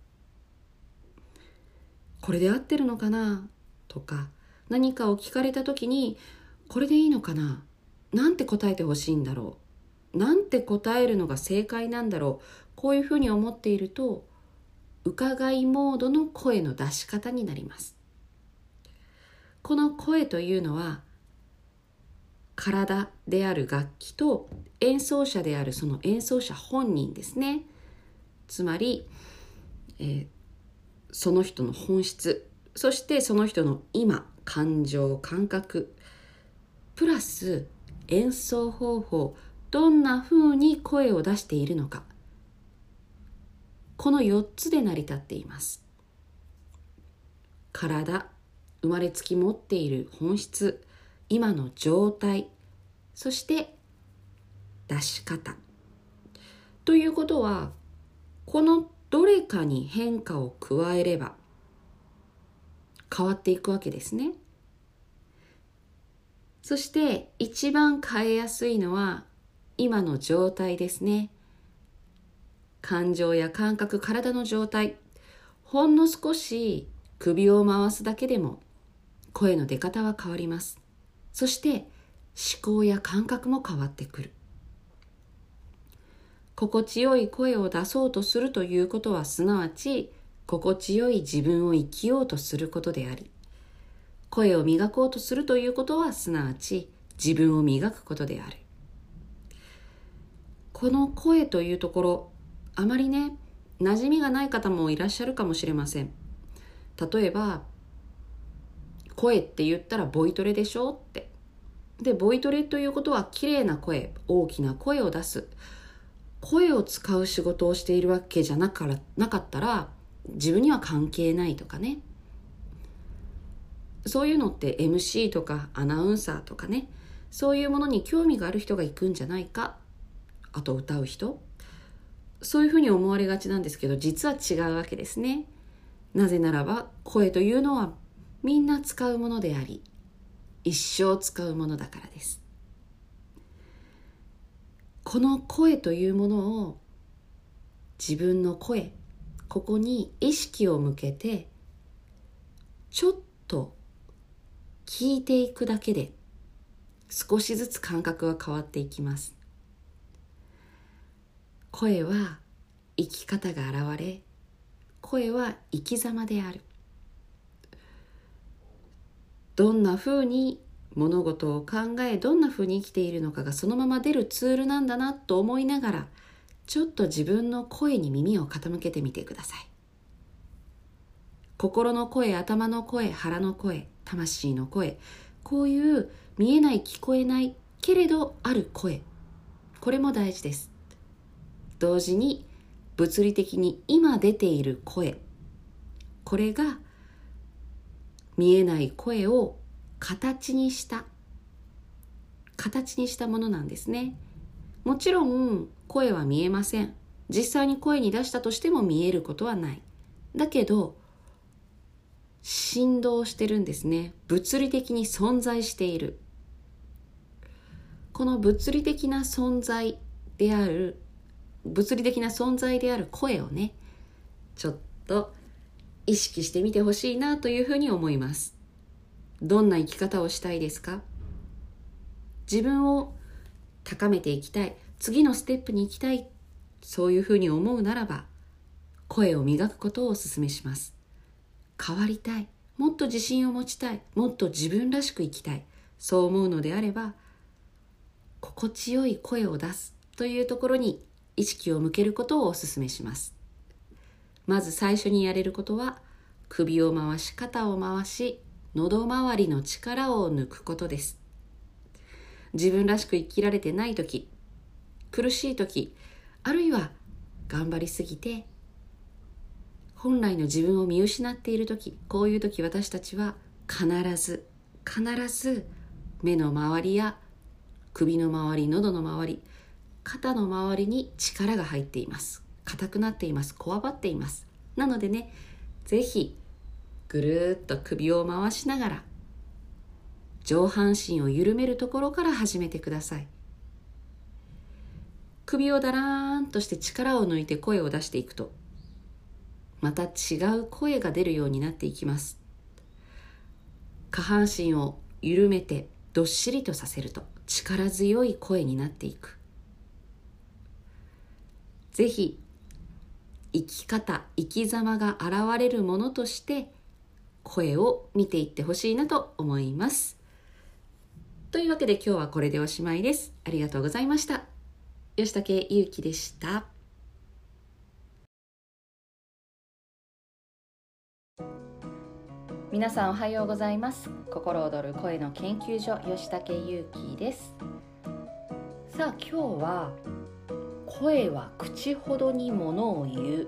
これで合ってるのかなとか何かを聞かれた時にこれでいいのかななんて答えてほしいんだろうなんて答えるのが正解なんだろうこういうふうに思っていると伺いモードの声の出し方になります。この声というのは体である楽器と演奏者であるその演奏者本人ですね。つまり、えー、その人の本質。そしてその人の今感情感覚。プラス演奏方法。どんな風に声を出しているのか。この4つで成り立っています。体。生まれつき持っている本質今の状態そして出し方。ということはこのどれかに変化を加えれば変わっていくわけですね。そして一番変えやすいのは今の状態ですね。感情や感覚、体の状態、ほんの少し首を回すだけでも声の出方は変わります。そして思考や感覚も変わってくる。心地よい声を出そうとするということはすなわち心地よい自分を生きようとすることであり声を磨こうとするということはすなわち自分を磨くことであるこの声というところあまりね馴染みがない方もいらっしゃるかもしれません例えば声って言ったらボイトレでしょって。でボイトレということは綺麗な声大きな声を出す。声を使う仕事をしているわけじゃなからなかったら自分には関係ないとかね。そういうのって MC とかアナウンサーとかね。そういうものに興味がある人が行くんじゃないか。あと歌う人。そういうふうに思われがちなんですけど実は違うわけですね。なぜならば声というのはみんな使うものであり一生使うものだからです。この声というものを自分の声ここに意識を向けてちょっと聞いていくだけで少しずつ感覚は変わっていきます。声は生き方が現れ声は生き様である。どんなふうに物事を考えどんなふうに生きているのかがそのまま出るツールなんだなと思いながらちょっと自分の声に耳を傾けてみてください。心の声頭の声腹の声魂の声。こういう見えない聞こえないけれどある声。これも大事です。同時に物理的に今出ている声。これが見えない声を形にした形にしたものなんですね。もちろん声は見えません。実際に声に出したとしても見えることはない。だけど振動してるんですね。物理的に存在している。この物理的な存在である物理的な存在である声をねちょっと意識してみてほしいなというふうに思います。どんな生き方をしたいですか？自分を高めていきたい。次のステップに行きたい。そういうふうに思うならば声を磨くことをお勧めします。変わりたい。もっと自信を持ちたい。もっと自分らしく生きたい。そう思うのであれば心地よい声を出すというところに意識を向けることをお勧めします。まず最初にやれることは首を回し肩を回し喉周りの力を抜くことです。自分らしく生きられてない時苦しい時あるいは頑張りすぎて本来の自分を見失っている時こういう時私たちは必ず必ず目の周りや首の周り喉の周り肩の周りに力が入っています。硬くなっています。こわばっています。なのでね是非ぐるっと首を回しながら上半身を緩めるところから始めてください。首をだらーんとして力を抜いて声を出していくとまた違う声が出るようになっていきます。下半身を緩めてどっしりとさせると力強い声になっていく。ぜひ生き方生き様が現れるものとして声を見ていってほしいなと思いますというわけで今日はこれでおしまいです。ありがとうございました。吉武ゆうきでした。皆さんおはようございます心躍る声の研究所吉武ゆうきですさあ今日は声は口ほどにものを言う。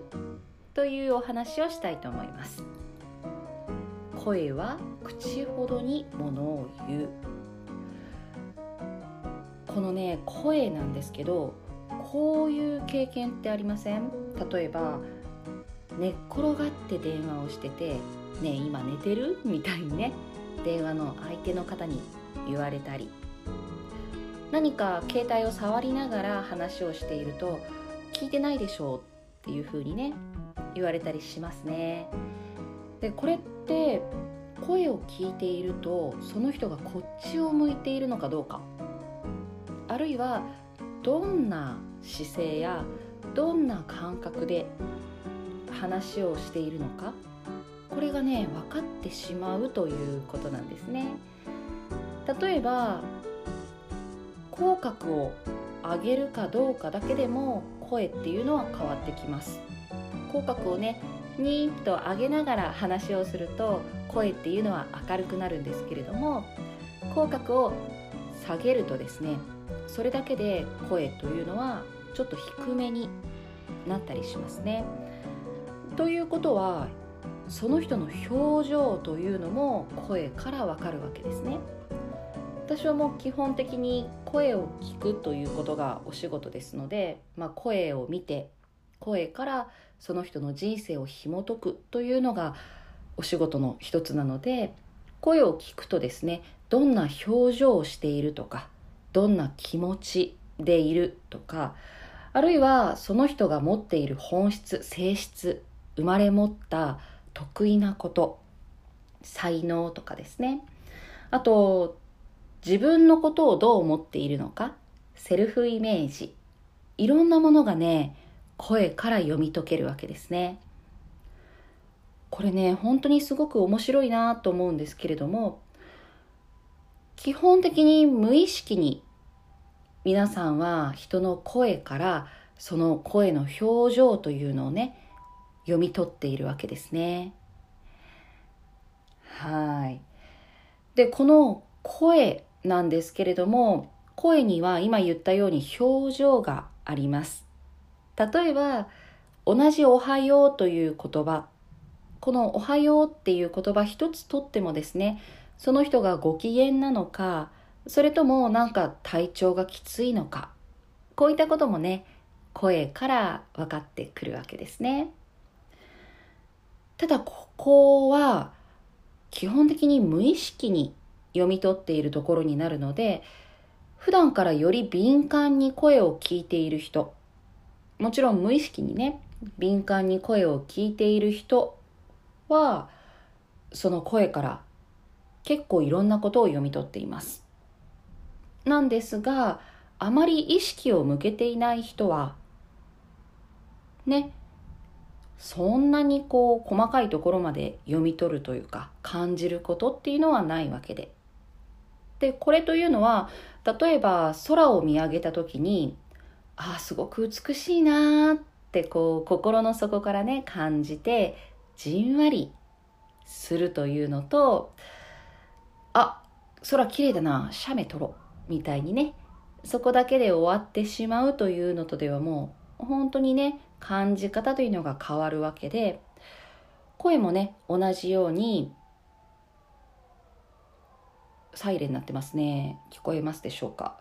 というお話をしたいと思います。声は口ほどにものを言う。このね声なんですけどこういう経験ってありません？例えば寝っ転がって電話をしてて「ねえ今寝てる?」みたいにね電話の相手の方に言われたり。何か携帯を触りながら話をしていると「聞いてないでしょ」うっていう風にね言われたりしますね。でこれって声を聞いているとその人がこっちを向いているのかどうか。あるいはどんな姿勢やどんな感覚で話をしているのか。これがね分かってしまうということなんですね。例えば口角を上げるかどうかだけでも声っていうのは変わってきます口角をねニーッと上げながら話をすると声っていうのは明るくなるんですけれども口角を下げるとですねそれだけで声というのはちょっと低めになったりしますね。ということはその人の表情というのも声からわかるわけですね。私はもう基本的に声を聞くということがお仕事ですので、まあ、声を見て声からその人の人生を紐解くというのがお仕事の一つなので声を聞くとですねどんな表情をしているとかどんな気持ちでいるとかあるいはその人が持っている本質性質生まれ持った得意なこと才能とかですね。あと自分のことをどう思っているのかセルフイメージいろんなものがね声から読み解けるわけですねこれね本当にすごく面白いなと思うんですけれども基本的に無意識に皆さんは人の声からその声の表情というのをね読み取っているわけですね。はい。で、この声なんですけれども、声には今言ったように表情があります。例えば、同じおはようという言葉、このおはようっていう言葉一つとってもですね、その人がご機嫌なのか、それともなんか体調がきついのかこういったこともね声から分かってくるわけですねただここは基本的に無意識に読み取っているところになるので普段からより敏感に声を聞いている人もちろん無意識にね敏感に声を聞いている人はその声から結構いろんなことを読み取っていますなんですがあまり意識を向けていない人はねそんなにこう細かいところまで読み取るというか感じることっていうのはないわけで。でこれというのは例えば空を見上げた時にああすごく美しいなってこう心の底からね感じてじんわりするというのとあ空綺麗だな写メ撮ろうみたいにねそこだけで終わってしまうというのとではもう本当にね感じ方というのが変わるわけで声もね同じようにサイレンになってますね聞こえますでしょうか？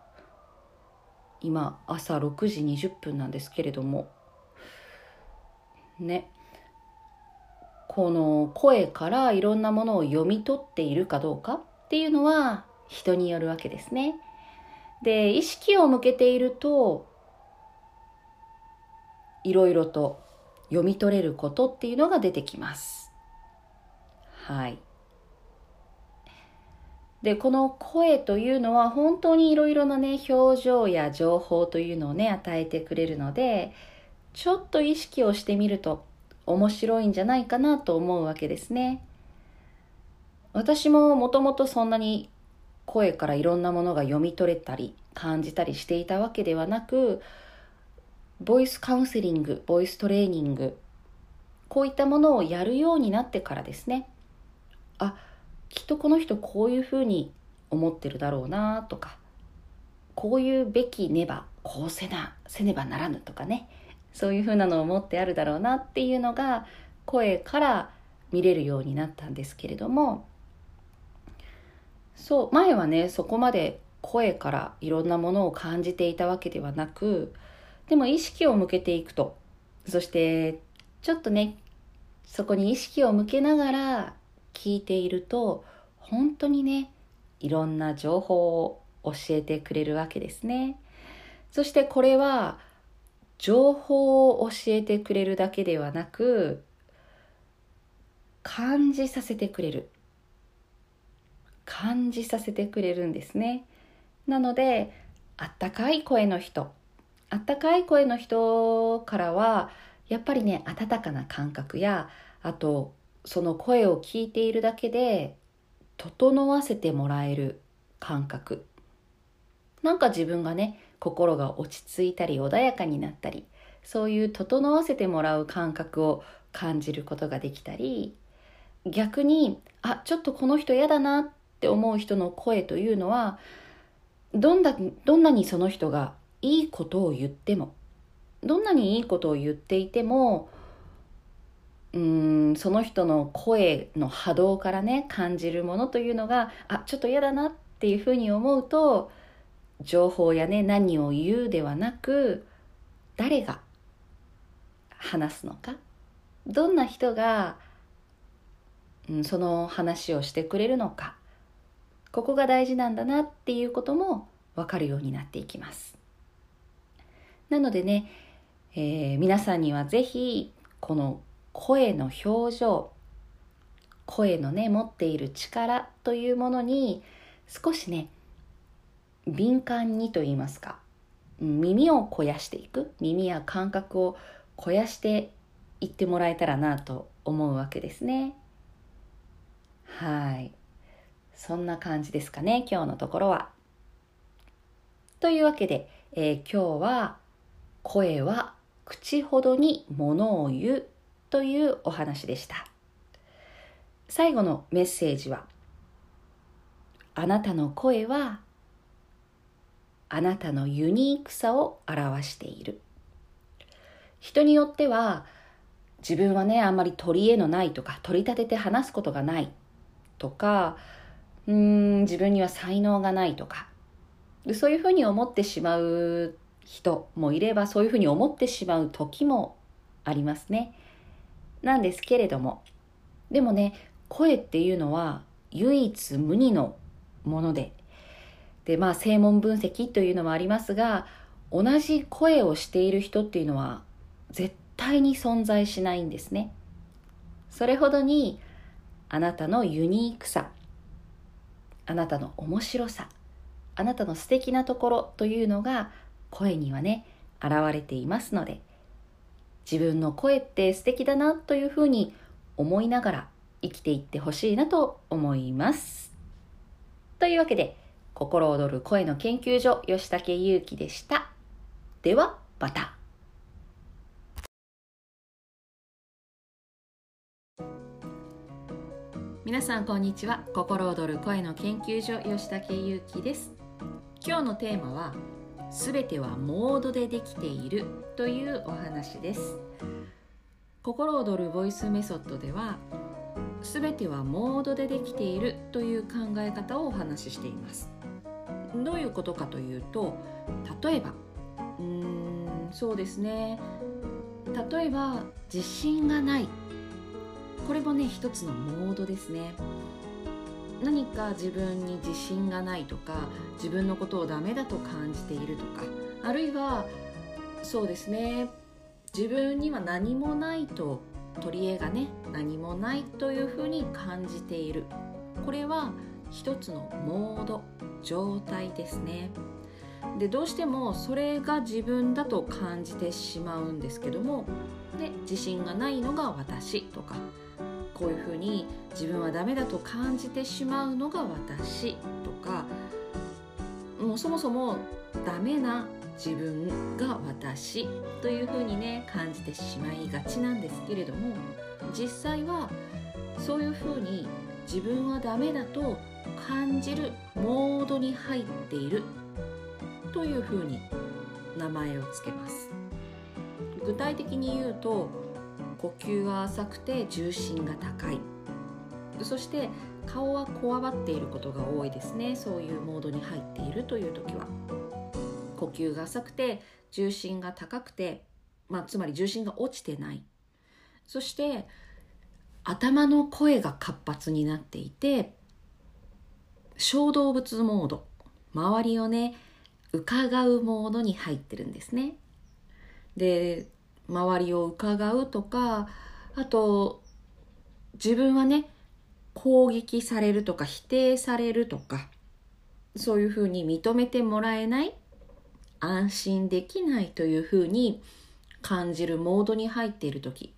今朝6時20分なんですけれどもねこの声からいろんなものを読み取っているかどうかっていうのは人によるわけですね。で意識を向けているといろいろと読み取れることっていうのが出てきます。はい。でこの声というのは本当にいろいろなね表情や情報というのをね与えてくれるのでちょっと意識をしてみると面白いんじゃないかなと思うわけですね。私ももともとそんなに声からいろんなものが読み取れたり感じたりしていたわけではなくボイスカウンセリングボイストレーニングこういったものをやるようになってからですねあきっとこの人こういうふうに思ってるだろうなとかこういうべきねばこうせなせねばならぬとかね。そういうふうなのを持ってあるだろうなっていうのが声から見れるようになったんですけれども。そう前はねそこまで声からいろんなものを感じていたわけではなくでも意識を向けていくと。そしてちょっとねそこに意識を向けながら聞いていると本当にねいろんな情報を教えてくれるわけですね。そしてこれは情報を教えてくれるだけではなく感じさせてくれる。感じさせてくれるんですね。なのであったかい声の人。あったかい声の人からはやっぱりね温かな感覚やあとその声を聞いているだけで整わせてもらえる感覚。なんか自分がね心が落ち着いたり穏やかになったりそういう整わせてもらう感覚を感じることができたり逆にあちょっとこの人嫌だなって思う人の声というのはどんなどんなにその人がいいことを言ってもどんなにいいことを言っていてもうんその人の声の波動からね感じるものというのがあちょっと嫌だなっていうふうに思うと情報やね何を言うではなく誰が話すのか。どんな人が、うん、その話をしてくれるのか。ここが大事なんだなっていうことも分かるようになっていきます。なのでね、えー、皆さんには是非この声の表情声のね持っている力というものに少しね敏感にと言いますか耳を肥やしていく耳や感覚を肥やしていってもらえたらなと思うわけですね。はい。そんな感じですかね今日のところは。というわけで、えー、今日は声は口ほどにものを言うというお話でした。最後のメッセージはあなたの声はあなたのユニークさを表している。人によっては自分はねあんまり取り柄のないとか取り立てて話すことがない。とかうん自分には才能がないとか。そういうふうに思ってしまう人もいればそういうふうに思ってしまう時もありますね。なんですけれども。でもね声っていうのは唯一無二のもので。でまあ声紋分析というのもありますが同じ声をしている人っていうのは絶対に存在しないんですね。それほどにあなたのユニークさあなたの面白さあなたの素敵なところというのが声にはね現れていますので。自分の声って素敵だなというふうに思いながら生きていってほしいなと思います。というわけで心躍る声の研究所吉武祐樹でした。ではまた。皆さんこんにちは。心躍る声の研究所吉武祐樹です。今日のテーマはすべてはモードでできているというお話です。心躍るボイスメソッドではすべてはモードでできているという考え方をお話ししています。どういうことかというと例えばうーんそうですね。例えば自信がない。これもね一つのモードですね。何か自分に自信がないとか自分のことをダメだと感じているとかあるいはそうですね自分には何もないと取り柄がね何もないというふうに感じている。これは一つのモード状態ですね。でどうしてもそれが自分だと感じてしまうんですけどもで自信がないのが私とかこういうふうに自分はダメだと感じてしまうのが私とかもうそもそもダメな自分が私というふうにね感じてしまいがちなんですけれども実際はそういうふうに自分はダメだと感じるモードに入っているというふうに名前を付けます。具体的に言うと呼吸が浅くて重心が高い。そして顔はこわばっていることが多いですね。そういうモードに入っているという時は。呼吸が浅くて重心が高くて、まあ、つまり重心が落ちてない。そして頭の声が活発になっていて小動物モード。周りをね伺うモードに入ってるんですね。で周りを伺うとかあと自分はね攻撃されるとか否定されるとかそういうふうに認めてもらえない安心できないというふうに感じるモードに入っている時、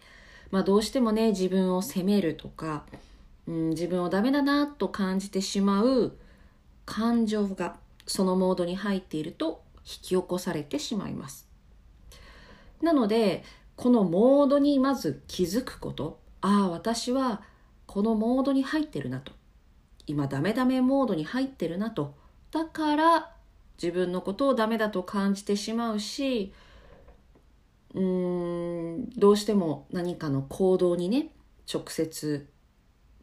まあ、どうしてもね自分を責めるとか、うん、自分をダメだなと感じてしまう感情がそのモードに入っていると引き起こされてしまいます。なのでこのモードにまず気づくこと。ああ私はこのモードに入ってるなと。今ダメダメモードに入ってるなと。だから自分のことをダメだと感じてしまうしうーんどうしても何かの行動にね直接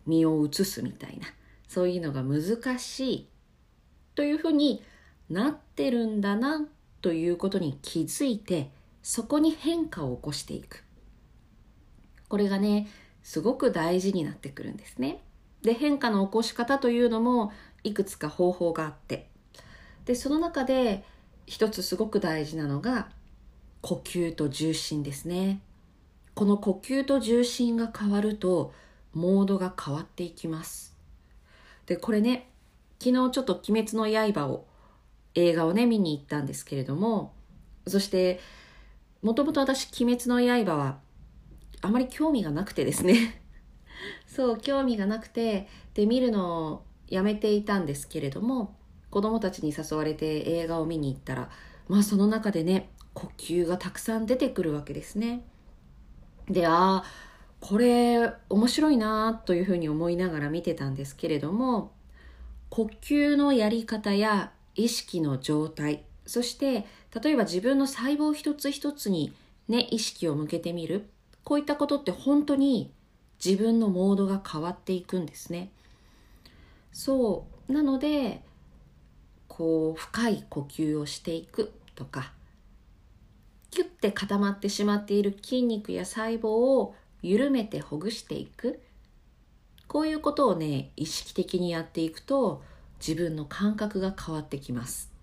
身を移すみたいな。そういうのが難しい。というふうになってるんだなということに気づいてそこに変化を起こしていく。これがねすごく大事になってくるんですね。で変化の起こし方というのもいくつか方法があって。でその中で一つすごく大事なのが呼吸と重心ですね。この呼吸と重心が変わるとモードが変わっていきます。でこれね昨日ちょっと「鬼滅の刃」を映画をね見に行ったんですけれどもそしてもともと私「鬼滅の刃」はあまり興味がなくてですね。そう興味がなくてで見るのをやめていたんですけれども子供たちに誘われて映画を見に行ったらまあその中でね呼吸がたくさん出てくるわけですね。でああこれ面白いなというふうに思いながら見てたんですけれども呼吸のやり方や意識の状態そして例えば自分の細胞一つ一つにね意識を向けてみる。こういったことって本当に自分のモードが変わっていくんですね。そう。なのでこう深い呼吸をしていくとかキュッて固まってしまっている筋肉や細胞を緩めてほぐしていく。こういうことをね意識的にやっていくと自分の感覚が変わってきます。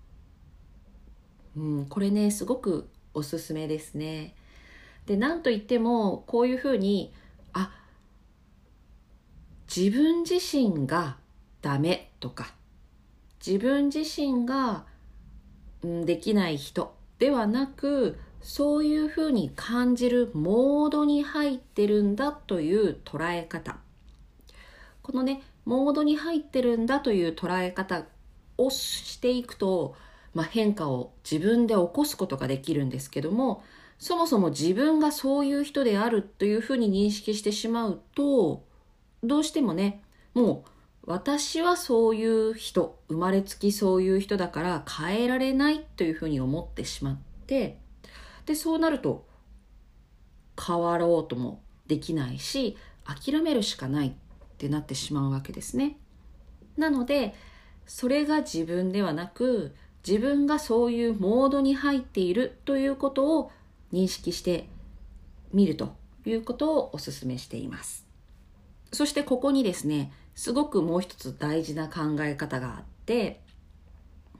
うん、これねすごくおすすめですね。で何といってもこういうふうにあ自分自身がダメとか自分自身が、うん、できない人ではなくそういうふうに感じるモードに入ってるんだという捉え方このねモードに入ってるんだという捉え方をしていくと、まあ、変化を自分で起こすことができるんですけどもそもそも自分がそういう人であるというふうに認識してしまうとどうしてもねもう私はそういう人生まれつきそういう人だから変えられないというふうに思ってしまってでそうなると変わろうともできないし諦めるしかないってなってしまうわけですね。なのでそれが自分ではなく自分がそういうモードに入っているということを認識してみるということをお勧めしています。そしてここにですねすごくもう一つ大事な考え方があって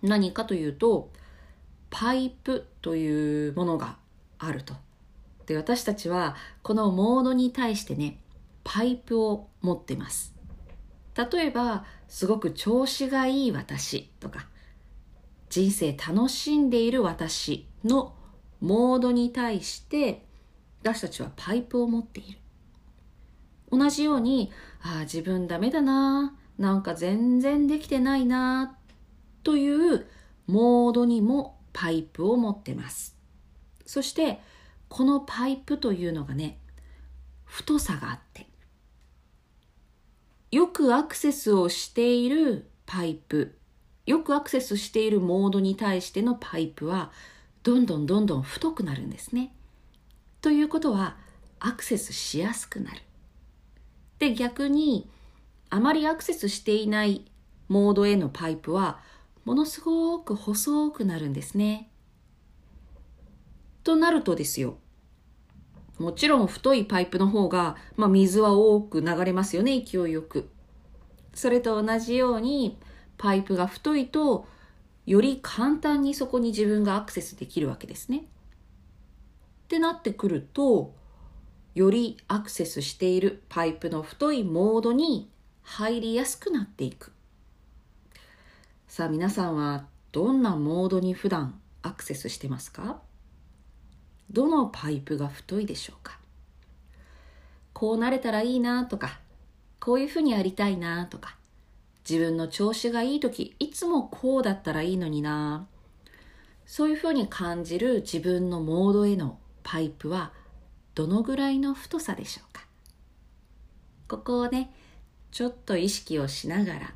何かというとパイプというものがあると。で私たちはこのモードに対してねパイプを持ってます例えばすごく調子がいい私とか人生楽しんでいる私のモードに対して私たちはパイプを持っている。同じようにああ自分ダメだななんか全然できてないなというモードにもパイプを持ってます。そしてこのパイプというのがね太さがあってよくアクセスをしているパイプ。よくアクセスしているモードに対してのパイプはどんどんどんどん太くなるんですね。ということはアクセスしやすくなる。で逆にあまりアクセスしていないモードへのパイプはものすごく細くなるんですね。となるとですよもちろん太いパイプの方が、まあ、水は多く流れますよね、勢いよく。それと同じように、パイプが太いと、より簡単にそこに自分がアクセスできるわけですね。ってなってくると、よりアクセスしているパイプの太いモードに入りやすくなっていく。さあ皆さんはどんなモードに普段アクセスしてますか？どのパイプが太いでしょうか？こうなれたらいいなとかこういうふうにやりたいなとか自分の調子がいい時いつもこうだったらいいのにな。そういうふうに感じる自分のモードへのパイプはどのぐらいの太さでしょうか。ここをねちょっと意識をしながら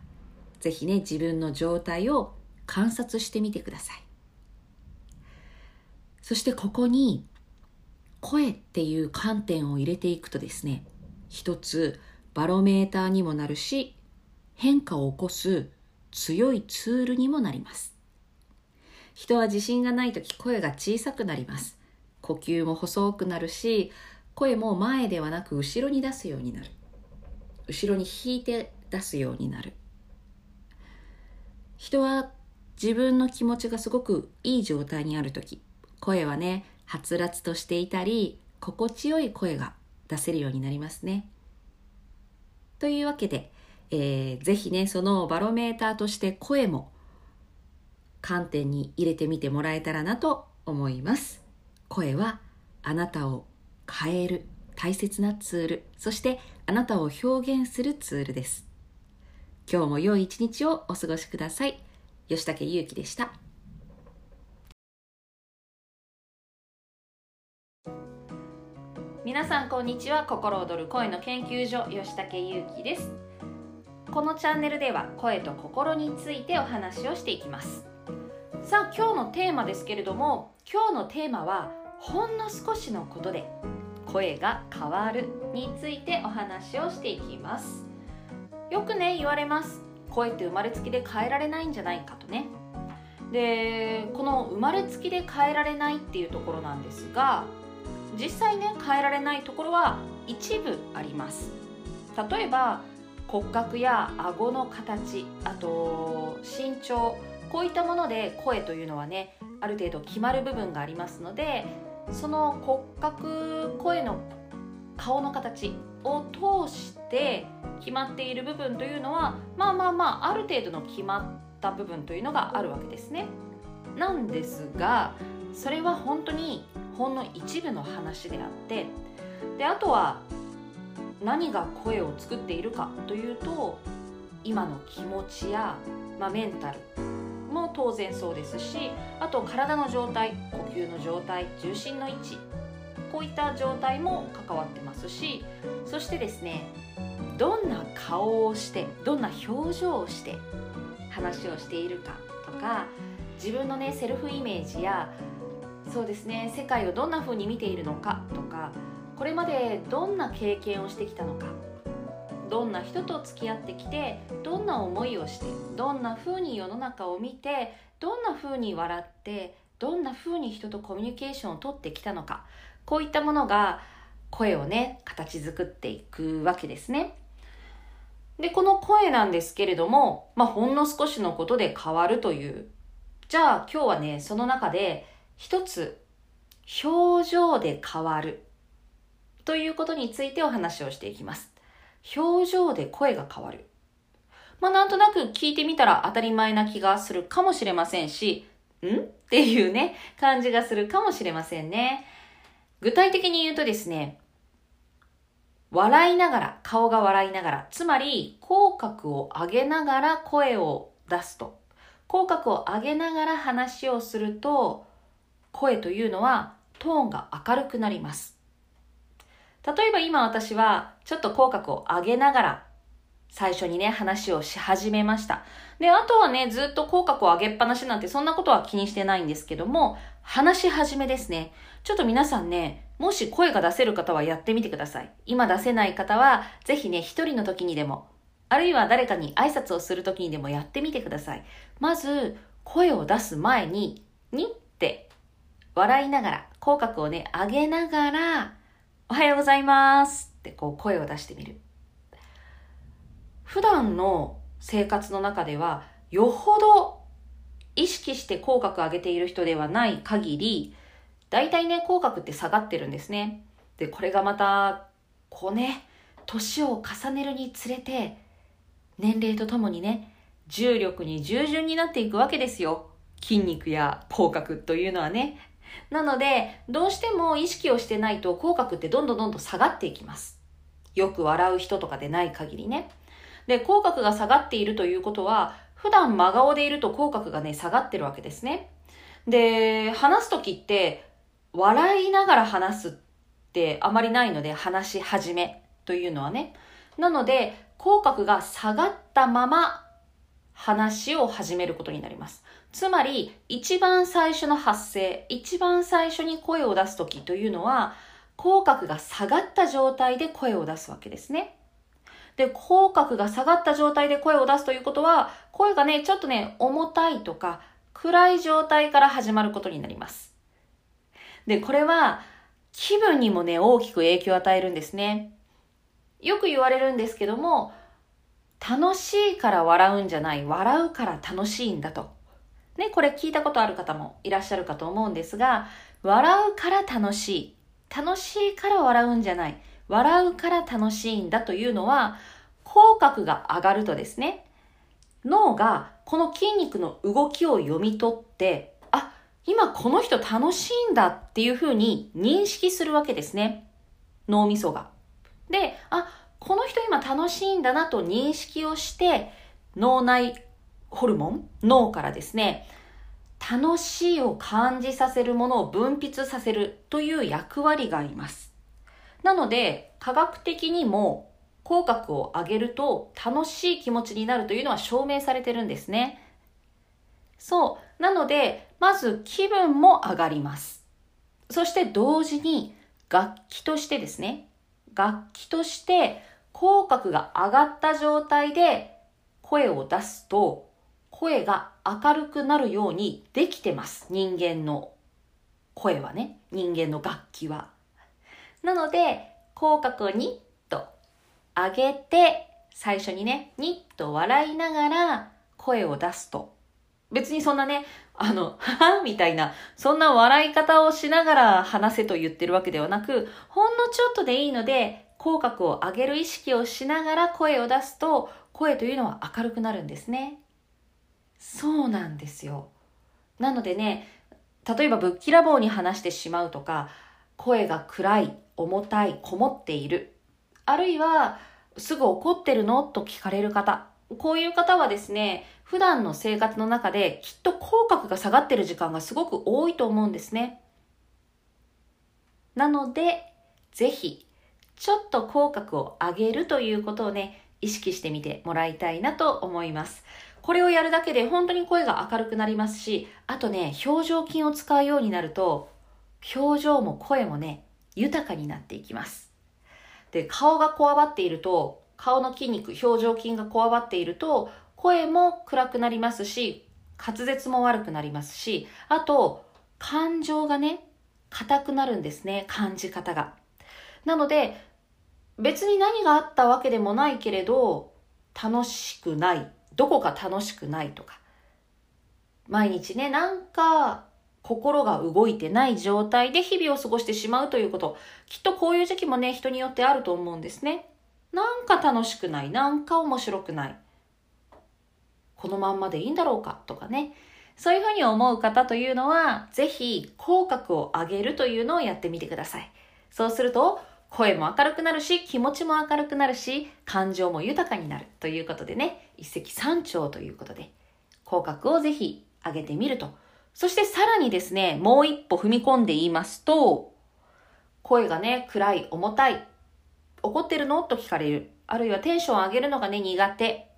ぜひね自分の状態を観察してみてください。そしてここに声っていう観点を入れていくとですね一つバロメーターにもなるし変化を起こす強いツールにもなります。人は自信がない時声が小さくなります。呼吸も細くなるし声も前ではなく後ろに出すようになる。後ろに引いて出すようになる。人は自分の気持ちがすごくいい状態にある時声はね、はつらつとしていたり、心地よい声が出せるようになりますね。というわけで、えー、ぜひね、そのバロメーターとして声も観点に入れてみてもらえたらなと思います。声はあなたを変える大切なツール、そしてあなたを表現するツールです。今日も良い一日をお過ごしください。吉武ゆうきでした。皆さんこんにちは心躍る声の研究所吉武優希ですこのチャンネルでは声と心についてお話をしていきます。さあ今日のテーマですけれども今日のテーマはほんの少しのことで声が変わるについてお話をしていきます。よくね言われます。声って生まれつきで変えられないんじゃないかとね。でこの生まれつきで変えられないっていうところなんですが実際ね変えられないところは一部あります。例えば骨格や顎の形あと身長こういったもので声というのはねある程度決まる部分がありますのでその骨格声の顔の形を通して決まっている部分というのはまあまあまあある程度の決まった部分というのがあるわけですね。なんですがそれは本当にほんの一部の話であってであとは何が声を作っているかというと今の気持ちや、まあ、メンタルも当然そうですしあと体の状態呼吸の状態重心の位置こういった状態も関わってますしそしてですねどんな顔をしてどんな表情をして話をしているかとか自分のねセルフイメージやそうですね世界をどんな風に見ているのかとかこれまでどんな経験をしてきたのか。どんな人と付き合ってきてどんな思いをしてどんな風に世の中を見てどんな風に笑ってどんな風に人とコミュニケーションをとってきたのか。こういったものが声をね形作っていくわけですね。でこの声なんですけれども、まあ、ほんの少しのことで変わるという。じゃあ今日はねその中で一つ表情で変わる。ということについてお話をしていきます。表情で声が変わる。まあなんとなく聞いてみたら当たり前な気がするかもしれませんし、ん？っていうね、感じがするかもしれませんね。具体的に言うとですね、笑いながら、顔が笑いながら、つまり口角を上げながら声を出すと。口角を上げながら話をすると、声というのはトーンが明るくなります。例えば今私はちょっと口角を上げながら最初にね、話をし始めました。で、あとはね、ずっと口角を上げっぱなしなんてそんなことは気にしてないんですけども、話し始めですね。ちょっと皆さんね、もし声が出せる方はやってみてください。今出せない方は、ぜひね、一人の時にでも、あるいは誰かに挨拶をする時にでもやってみてください。まず、声を出す前に、にって笑いながら、口角をね、上げながら、おはようございますってこう声を出してみる。普段の生活の中では、よほど意識して口角上げている人ではない限り、大体ね、口角って下がってるんですね。で、これがまた、こうね、年を重ねるにつれて、年齢とともにね、重力に従順になっていくわけですよ。筋肉や口角というのはね。なので、どうしても意識をしてないと口角ってどんどんどんどん下がっていきます。よく笑う人とかでない限りね。で、口角が下がっているということは、普段真顔でいると口角がね、下がってるわけですね。で、話すときって、笑いながら話すってあまりないので、話し始めというのはね。なので、口角が下がったまま話を始めることになります。つまり、一番最初の発声、一番最初に声を出すときというのは、口角が下がった状態で声を出すわけですね。で、口角が下がった状態で声を出すということは、声がね、ちょっとね、重たいとか、暗い状態から始まることになります。で、これは、気分にもね、大きく影響を与えるんですね。よく言われるんですけども、楽しいから笑うんじゃない、笑うから楽しいんだと。ね、これ聞いたことある方もいらっしゃるかと思うんですが、笑うから楽しい。楽しいから笑うんじゃない。笑うから楽しいんだというのは、口角が上がるとですね、脳がこの筋肉の動きを読み取って、あ、今この人楽しいんだっていうふうに認識するわけですね。脳みそが。で、あ、この人今楽しいんだなと認識をして、脳内ホルモン、脳からですね、楽しいを感じさせるものを分泌させるという役割があります。なので、科学的にも口角を上げると楽しい気持ちになるというのは証明されてるんですね。そう。なので、まず気分も上がります。そして同時に楽器としてですね、楽器として口角が上がった状態で声を出すと声が明るくなるようにできてます。人間の声はね。人間の楽器は。なので、口角をニッと上げて、最初にね、ニッと笑いながら声を出すと。別にそんなね、あの、ははみたいな、そんな笑い方をしながら話せと言ってるわけではなく、ほんのちょっとでいいので、口角を上げる意識をしながら声を出すと、声というのは明るくなるんですね。そうなんですよ。なのでね、例えばぶっきらぼうに話してしまうとか声が暗い重たいこもっているあるいはすぐ怒ってるの？と聞かれる方こういう方はですね普段の生活の中できっと口角が下がってる時間がすごく多いと思うんですねなのでぜひちょっと口角を上げるということをね意識してみてもらいたいなと思います。これをやるだけで本当に声が明るくなりますしあとね表情筋を使うようになると表情も声もね豊かになっていきます。で顔がこわばっていると顔の筋肉表情筋がこわばっていると声も暗くなりますし滑舌も悪くなりますしあと感情がね硬くなるんですね感じ方が。なので別に何があったわけでもないけれど楽しくない。どこか楽しくないとか。毎日ねなんか心が動いてない状態で日々を過ごしてしまうということ。きっとこういう時期もね人によってあると思うんですね。なんか楽しくない。なんか面白くない。このまんまでいいんだろうかとかね。そういうふうに思う方というのはぜひ口角を上げるというのをやってみてください。そうすると声も明るくなるし気持ちも明るくなるし感情も豊かになるということでね。一石三鳥ということで口角をぜひ上げてみると。そしてさらにですねもう一歩踏み込んで言いますと声がね暗い重たい怒ってるの？と聞かれる。あるいはテンションを上げるのがね苦手。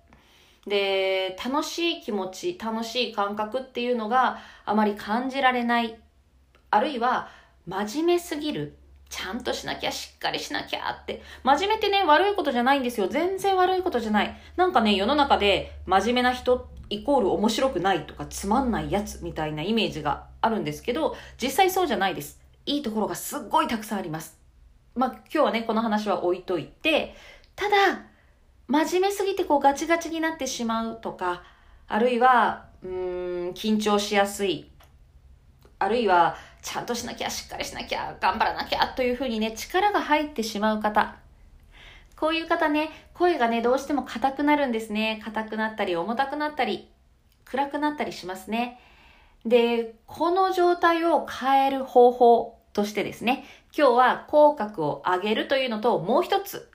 で楽しい気持ち楽しい感覚っていうのがあまり感じられない。あるいは真面目すぎる。ちゃんとしなきゃ、しっかりしなきゃって。真面目ってね、悪いことじゃないんですよ。全然悪いことじゃない。なんかね、世の中で真面目な人イコール面白くないとかつまんないやつみたいなイメージがあるんですけど、実際そうじゃないです。いいところがすっごいたくさんあります。まあ、今日はね、この話は置いといて、ただ、真面目すぎてこうガチガチになってしまうとか、あるいは、うーん、緊張しやすい。あるいは、ちゃんとしなきゃ、しっかりしなきゃ、頑張らなきゃというふうにね、力が入ってしまう方。こういう方ね、声がね、どうしても硬くなるんですね。硬くなったり、重たくなったり、暗くなったりしますね。で、この状態を変える方法としてですね、今日は口角を上げるというのと、もう一つ、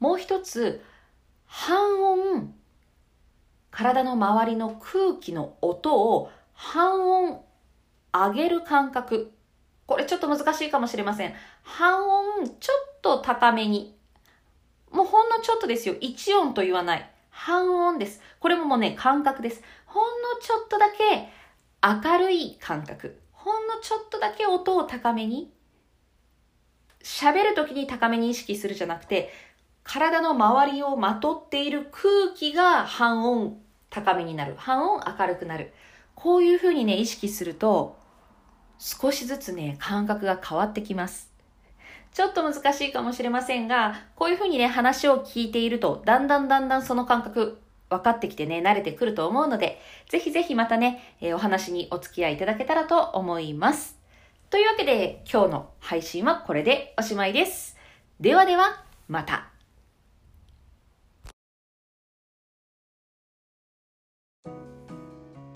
もう一つ、半音、体の周りの空気の音を半音上げる感覚。これちょっと難しいかもしれません。半音ちょっと高めに。もうほんのちょっとですよ。1音と言わない。半音です。これももうね、感覚です。ほんのちょっとだけ明るい感覚。ほんのちょっとだけ音を高めに。喋る時に高めに意識するじゃなくて、体の周りをまとっている空気が半音高めになる。半音明るくなる。こういうふうにね、意識すると、少しずつね、感覚が変わってきます。ちょっと難しいかもしれませんが、こういうふうにね、話を聞いていると、だんだんだんだんその感覚、分かってきてね、慣れてくると思うので、ぜひぜひまたね、えー、お話にお付き合いいただけたらと思います。というわけで、今日の配信はこれでおしまいです。ではでは、また。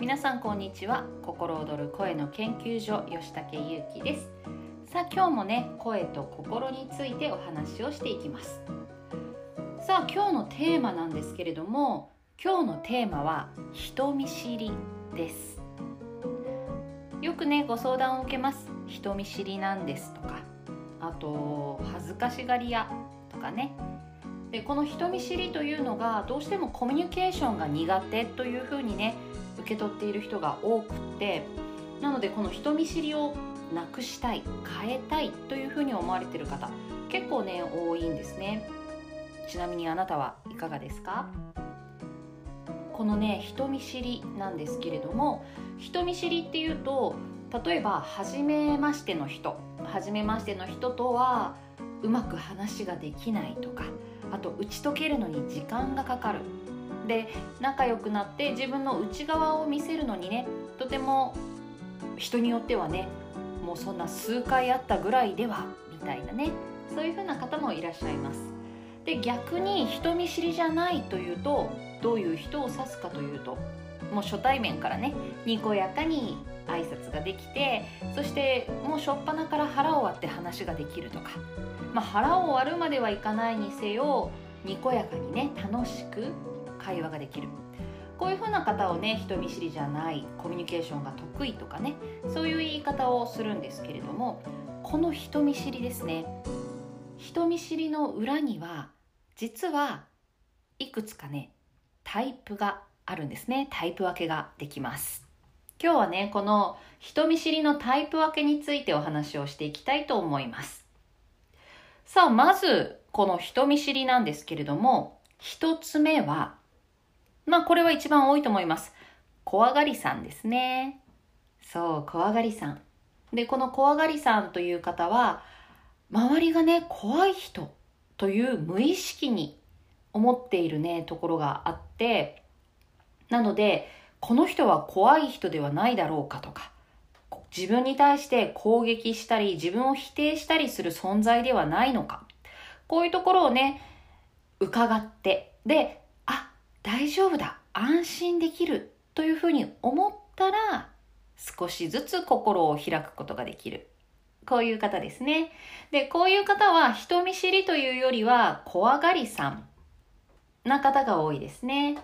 皆さんこんにちは。心躍る声の研究所吉武優希です。さあ今日もね声と心についてお話をしていきます。さあ今日のテーマなんですけれども今日のテーマは人見知りです。よくねご相談を受けます。人見知りなんですとかあと恥ずかしがり屋とかね。でこの人見知りというのがどうしてもコミュニケーションが苦手というふうにね受け取っている人が多くてなのでこの人見知りをなくしたい変えたいというふうに思われている方結構ね多いんですね。ちなみにあなたはいかがですか？このね人見知りなんですけれども人見知りっていうと例えば初めましての人初めましての人とはうまく話ができないとかあと打ち解けるのに時間がかかる。で仲良くなって自分の内側を見せるのにねとても人によってはねもうそんな数回あったぐらいではみたいなね。そういう風な方もいらっしゃいます。で逆に人見知りじゃないというとどういう人を指すかというともう初対面からねにこやかに挨拶ができてそしてもう初っ端から腹を割って話ができるとか、まあ、腹を割るまではいかないにせよにこやかにね楽しく会話ができる。こういうふうな方をね人見知りじゃないコミュニケーションが得意とかねそういう言い方をするんですけれどもこの人見知りですね。人見知りの裏には実はいくつかねタイプがあるんですね。タイプ分けができます。今日はねこの人見知りのタイプ分けについてお話をしていきたいと思います。さあまずこの人見知りなんですけれども一つ目はまあこれは一番多いと思います。怖がりさんですね。そう怖がりさん。でこの怖がりさんという方は周りがね怖い人という無意識に思っているねところがあってなのでこの人は怖い人ではないだろうかとか自分に対して攻撃したり自分を否定したりする存在ではないのかこういうところをね伺ってであ大丈夫だ安心できるというふうに思ったら少しずつ心を開くことができるこういう方ですね。で、こういう方は人見知りというよりは怖がりさんな方が多いですね。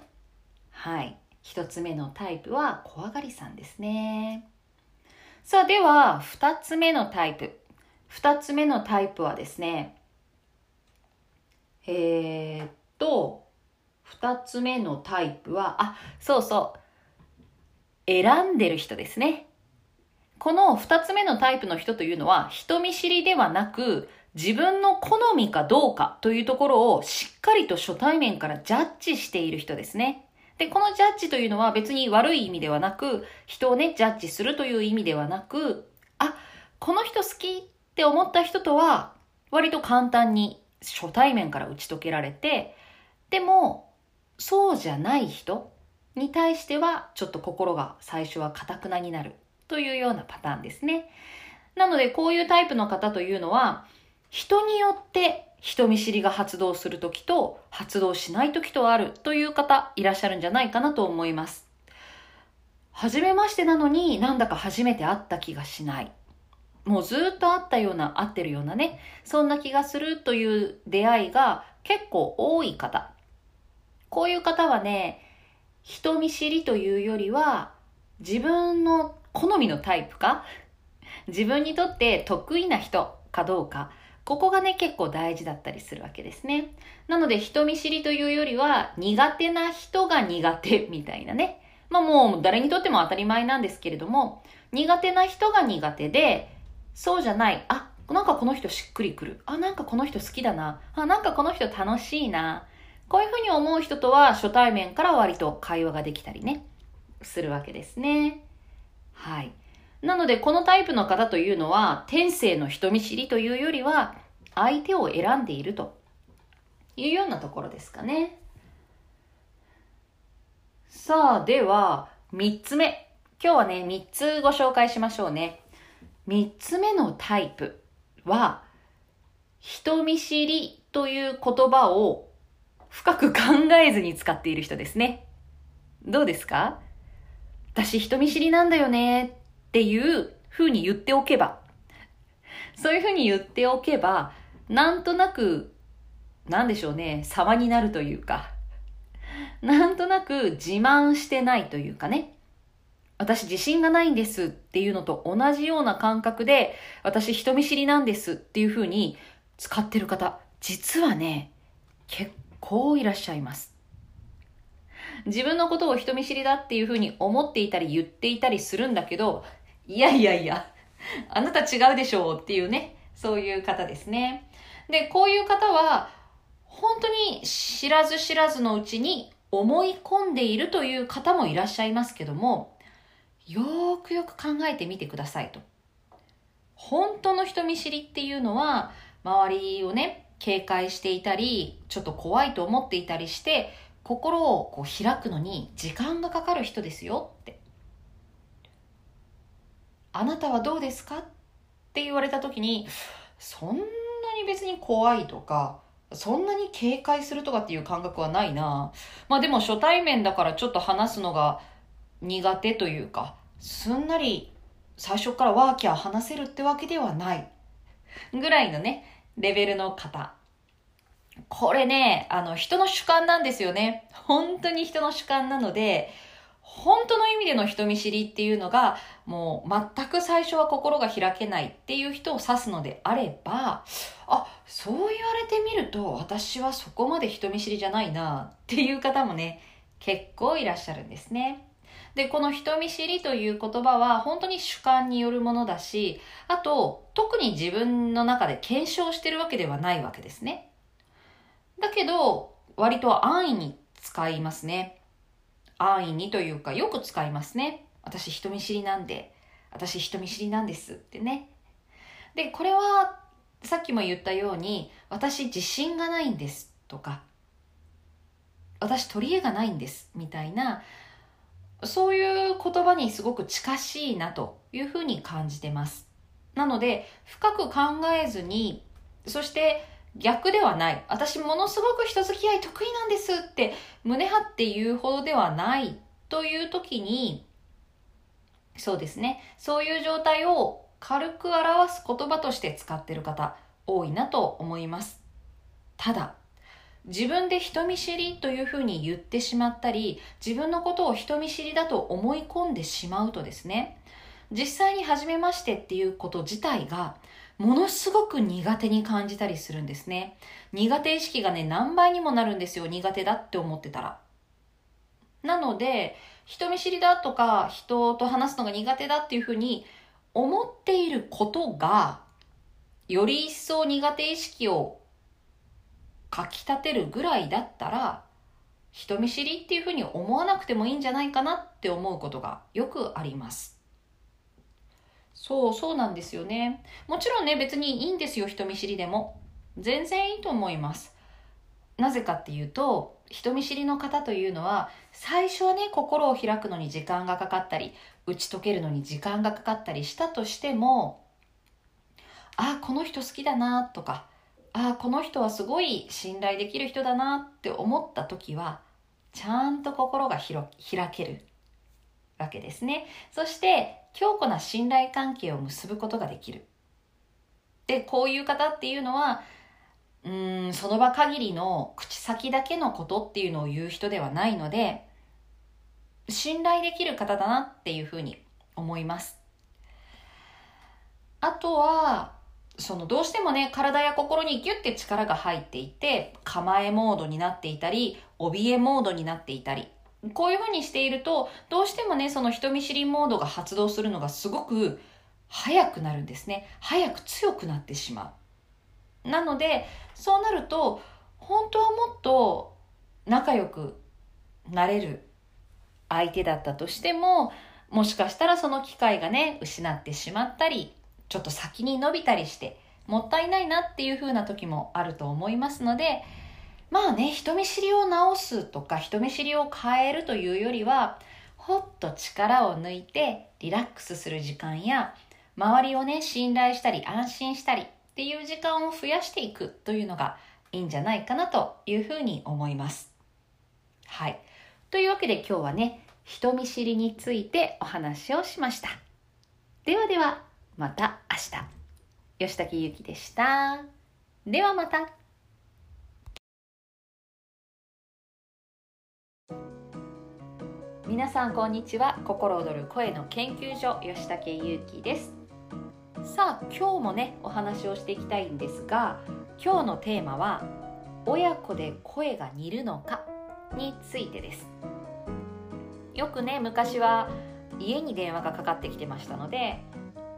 はい。一つ目のタイプは怖がりさんですね。さあ、では、二つ目のタイプ。二つ目のタイプはですね、えー、っと、二つ目のタイプは、あ、そうそう。選んでる人ですね。この二つ目のタイプの人というのは人見知りではなく自分の好みかどうかというところをしっかりと初対面からジャッジしている人ですね。で、このジャッジというのは別に悪い意味ではなく、人をね、ジャッジするという意味ではなく、あ、この人好きって思った人とは割と簡単に初対面から打ち解けられて、でも、そうじゃない人に対してはちょっと心が最初は堅くなになる。というようなパターンですね。なので、こういうタイプの方というのは、人によって人見知りが発動するときと発動しないときとあるという方いらっしゃるんじゃないかなと思います。初めましてなのになんだか初めて会った気がしない。もうずっと会ったような、会ってるようなね、そんな気がするという出会いが結構多い方。こういう方はね、人見知りというよりは自分の好みのタイプか？自分にとって得意な人かどうか？ここがね結構大事だったりするわけですね。なので人見知りというよりは苦手な人が苦手みたいなね。まあもう誰にとっても当たり前なんですけれども苦手な人が苦手でそうじゃない。あなんかこの人しっくりくる。あなんかこの人好きだな。あなんかこの人楽しいな。こういうふうに思う人とは初対面から割と会話ができたりねするわけですね。はい。なので、このタイプの方というのは、天性の人見知りというよりは、相手を選んでいるというようなところですかね。さあ、では、三つ目。今日はね、三つご紹介しましょうね。三つ目のタイプは、人見知りという言葉を深く考えずに使っている人ですね。どうですか？私人見知りなんだよねっていう風に言っておけば、そういう風に言っておけば、なんとなく、なんでしょうね、様になるというか、なんとなく自慢してないというかね、私自信がないんですっていうのと同じような感覚で、私人見知りなんですっていう風に使ってる方、実はね、結構いらっしゃいます。自分のことを人見知りだっていうふうに思っていたり言っていたりするんだけど、いやいやいや、あなた違うでしょうっていうね、そういう方ですね。で、こういう方は、本当に知らず知らずのうちに思い込んでいるという方もいらっしゃいますけども、よーくよく考えてみてくださいと。本当の人見知りっていうのは、周りをね、警戒していたり、ちょっと怖いと思っていたりして、心をこう開くのに時間がかかる人ですよって。あなたはどうですか？って言われた時に、そんなに別に怖いとか、そんなに警戒するとかっていう感覚はないな。まあでも初対面だからちょっと話すのが苦手というかすんなり最初からワーキャー話せるってわけではない。ぐらいのねレベルの方。これねあの人の主観なんですよね。本当に人の主観なので本当の意味での人見知りっていうのがもう全く最初は心が開けないっていう人を指すのであればあそう言われてみると私はそこまで人見知りじゃないなっていう方もね結構いらっしゃるんですね。で、この人見知りという言葉は本当に主観によるものだし、あと、特に自分の中で検証してるわけではないわけですね。だけど、割と安易に使いますね。安易にというかよく使いますね。私人見知りなんで、私人見知りなんですってね。で、これはさっきも言ったように、私自信がないんですとか、私取り柄がないんですみたいな、そういう言葉にすごく近しいなというふうに感じてます。なので、深く考えずに、そして逆ではない。私ものすごく人付き合い得意なんですって胸張って言うほどではないという時に、そうですね。そういう状態を軽く表す言葉として使っている方多いなと思います。ただ、自分で人見知りというふうに言ってしまったり、自分のことを人見知りだと思い込んでしまうとですね、実際に初めましてっていうこと自体がものすごく苦手に感じたりするんですね。苦手意識がね、何倍にもなるんですよ。苦手だって思ってたら。なので、人見知りだとか、人と話すのが苦手だっていうふうに思っていることが、より一層苦手意識をかき立てるぐらいだったら、人見知りっていうふうに思わなくてもいいんじゃないかなって思うことがよくあります。そう、そうなんですよね。もちろんね、別にいいんですよ、人見知りでも。全然いいと思います。なぜかっていうと、人見知りの方というのは、最初はね、心を開くのに時間がかかったり、打ち解けるのに時間がかかったりしたとしても、あ、この人好きだなとか、あ、この人はすごい信頼できる人だなって思った時は、ちゃんと心が開けるわけですね。そして強固な信頼関係を結ぶことができる。で、こういう方っていうのは、うん、その場限りの口先だけのことっていうのを言う人ではないので、信頼できる方だなっていうふうに思います。あとは、そのどうしてもね、体や心にギュッて力が入っていて、構えモードになっていたり、怯えモードになっていたり、こういうふうにしていると、どうしてもね、その人見知りモードが発動するのがすごく早くなるんですね。早く強くなってしまう。なので、そうなると、本当はもっと仲良くなれる相手だったとしても、もしかしたらその機会がね、失ってしまったり、ちょっと先に伸びたりして、もったいないなっていう風な時もあると思いますので、まあね、人見知りを直すとか人見知りを変えるというよりは、ほっと力を抜いてリラックスする時間や、周りをね、信頼したり安心したりっていう時間を増やしていくというのがいいんじゃないかなというふうに思います。はい。というわけで今日はね、人見知りについてお話をしました。ではでは、また明日。吉武ゆきでした。ではまた。皆さんこんにちは。心躍る声の研究所吉武優希です。さあ今日もねお話をしていきたいんですが今日のテーマは親子で声が似るのかについてです。よくね昔は家に電話がかかってきてましたので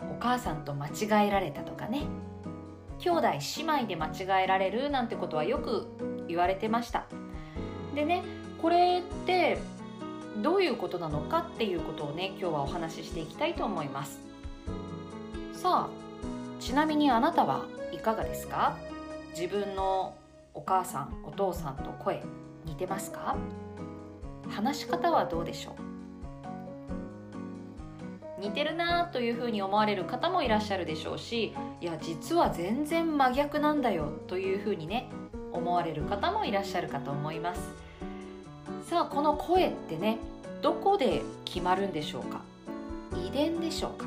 お母さんと間違えられたとかね兄弟姉妹で間違えられるなんてことはよく言われてました。でねこれってどういうことなのかっていうことをね今日はお話ししていきたいと思います。さあちなみにあなたはいかがですか？自分のお母さんお父さんと声似てますか？話し方はどうでしょう？似てるなというふうに思われる方もいらっしゃるでしょうしいや実は全然真逆なんだよというふうにね思われる方もいらっしゃるかと思います。さあこの声ってねどこで決まるんでしょうか？遺伝でしょうか？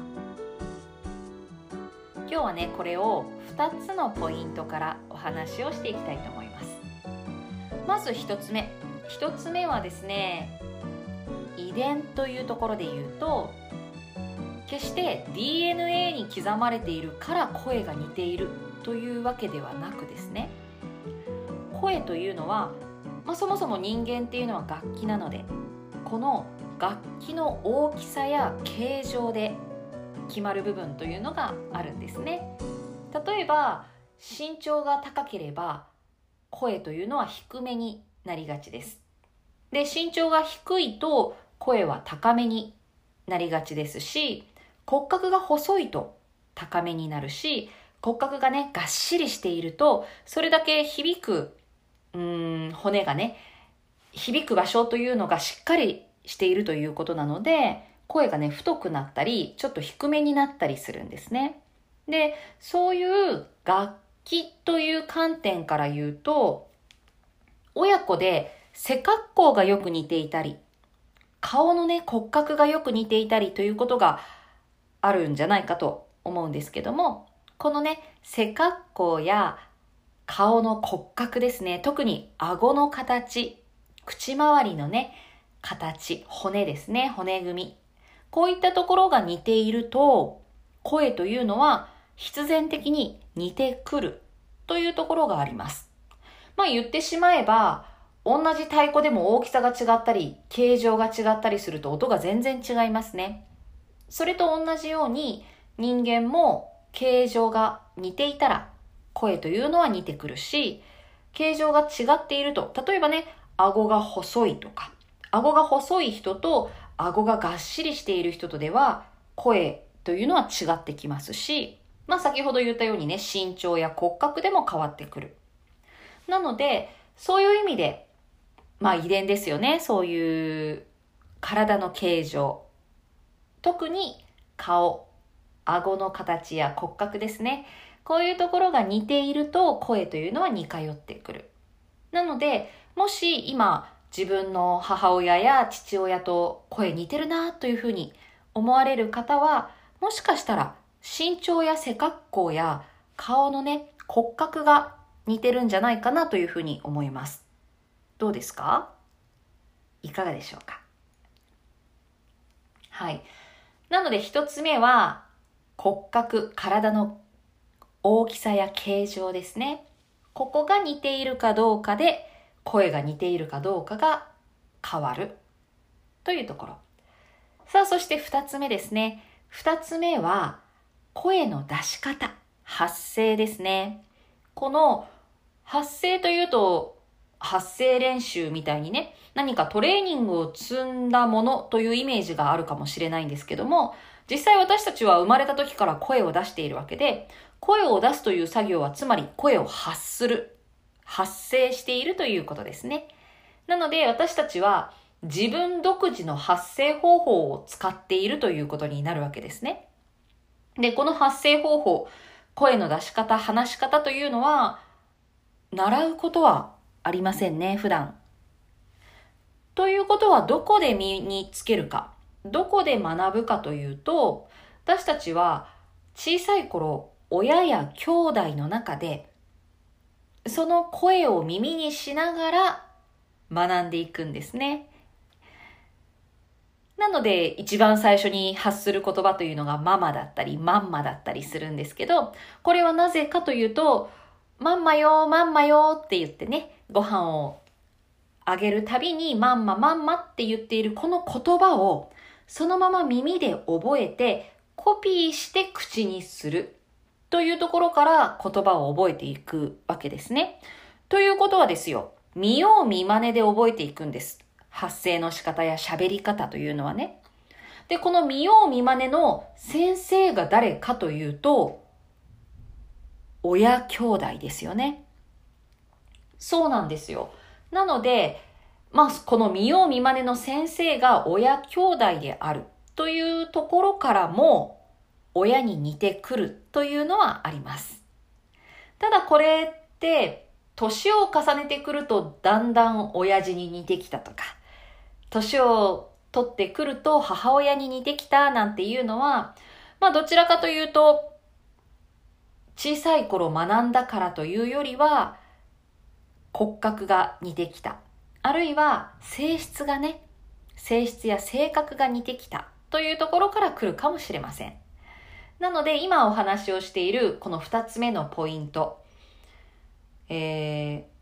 今日はねこれを2つのポイントからお話をしていきたいと思います。まず1つ目。1つ目はですね遺伝というところで言うと決して DNA に刻まれているから声が似ているというわけではなくですね。声というのは、まあ、そもそも人間っていうのは楽器なのでこの楽器の大きさや形状で決まる部分というのがあるんですね。例えば身長が高ければ声というのは低めになりがちです。で身長が低いと声は高めになりがちですし骨格が細いと高めになるし骨格がねがっしりしているとそれだけ響くうん骨がね響く場所というのがしっかりしているということなので声がね太くなったりちょっと低めになったりするんですね。でそういう楽器という観点から言うと親子で背格好がよく似ていたり顔のね骨格がよく似ていたりということがあるんじゃないかと思うんですけどもこのね背格好や顔の骨格ですね。特に顎の形。口周りのね形。骨ですね。骨組み。こういったところが似ていると声というのは必然的に似てくるというところがあります。まあ言ってしまえば同じ太鼓でも大きさが違ったり形状が違ったりすると音が全然違いますね。それと同じように人間も形状が似ていたら声というのは似てくるし、形状が違っていると、例えばね、顎が細いとか、顎が細い人と顎ががっしりしている人とでは、声というのは違ってきますし、まあ先ほど言ったようにね、身長や骨格でも変わってくる。なので、そういう意味で、まあ遺伝ですよね。そういう体の形状。特に顔、顎の形や骨格ですね。こういうところが似ていると声というのは似通ってくる。なので、もし今自分の母親や父親と声似てるなというふうに思われる方は、もしかしたら身長や背格好や顔のね、骨格が似てるんじゃないかなというふうに思います。どうですか？いかがでしょうか？はい。なので一つ目は骨格、体の大きさや形状ですね。ここが似ているかどうかで声が似ているかどうかが変わるというところ。さあ、そして二つ目ですね。二つ目は声の出し方、発声ですね。この発声というと発声練習みたいにね、何かトレーニングを積んだものというイメージがあるかもしれないんですけども、実際私たちは生まれた時から声を出しているわけで、声を出すという作業はつまり声を発する、発声しているということですね。なので私たちは自分独自の発声方法を使っているということになるわけですね。で、この発声方法、声の出し方、話し方というのは、習うことはありませんね、普段。ということはどこで身につけるか、どこで学ぶかというと、私たちは小さい頃、親や兄弟の中で、その声を耳にしながら学んでいくんですね。なので、一番最初に発する言葉というのがママだったり、マンマだったりするんですけど、これはなぜかというと、マンマよ、マンマよって言ってね、ご飯をあげるたびに、マンマ、マンマって言っているこの言葉を、そのまま耳で覚えて、コピーして口にする。というところから言葉を覚えていくわけですね。ということはですよ、見よう見真似で覚えていくんです。発声の仕方や喋り方というのはね。で、この見よう見真似の先生が誰かというと、親兄弟ですよね。そうなんですよ。なので、まあ、この見よう見真似の先生が親兄弟であるというところからも、親に似てくるというのはあります。ただこれって、年を重ねてくるとだんだん親父に似てきたとか、年を取ってくると母親に似てきたなんていうのは、まあどちらかというと、小さい頃学んだからというよりは、骨格が似てきた。あるいは性質がね、性質や性格が似てきたというところから来るかもしれません。なので今お話をしているこの二つ目のポイント、え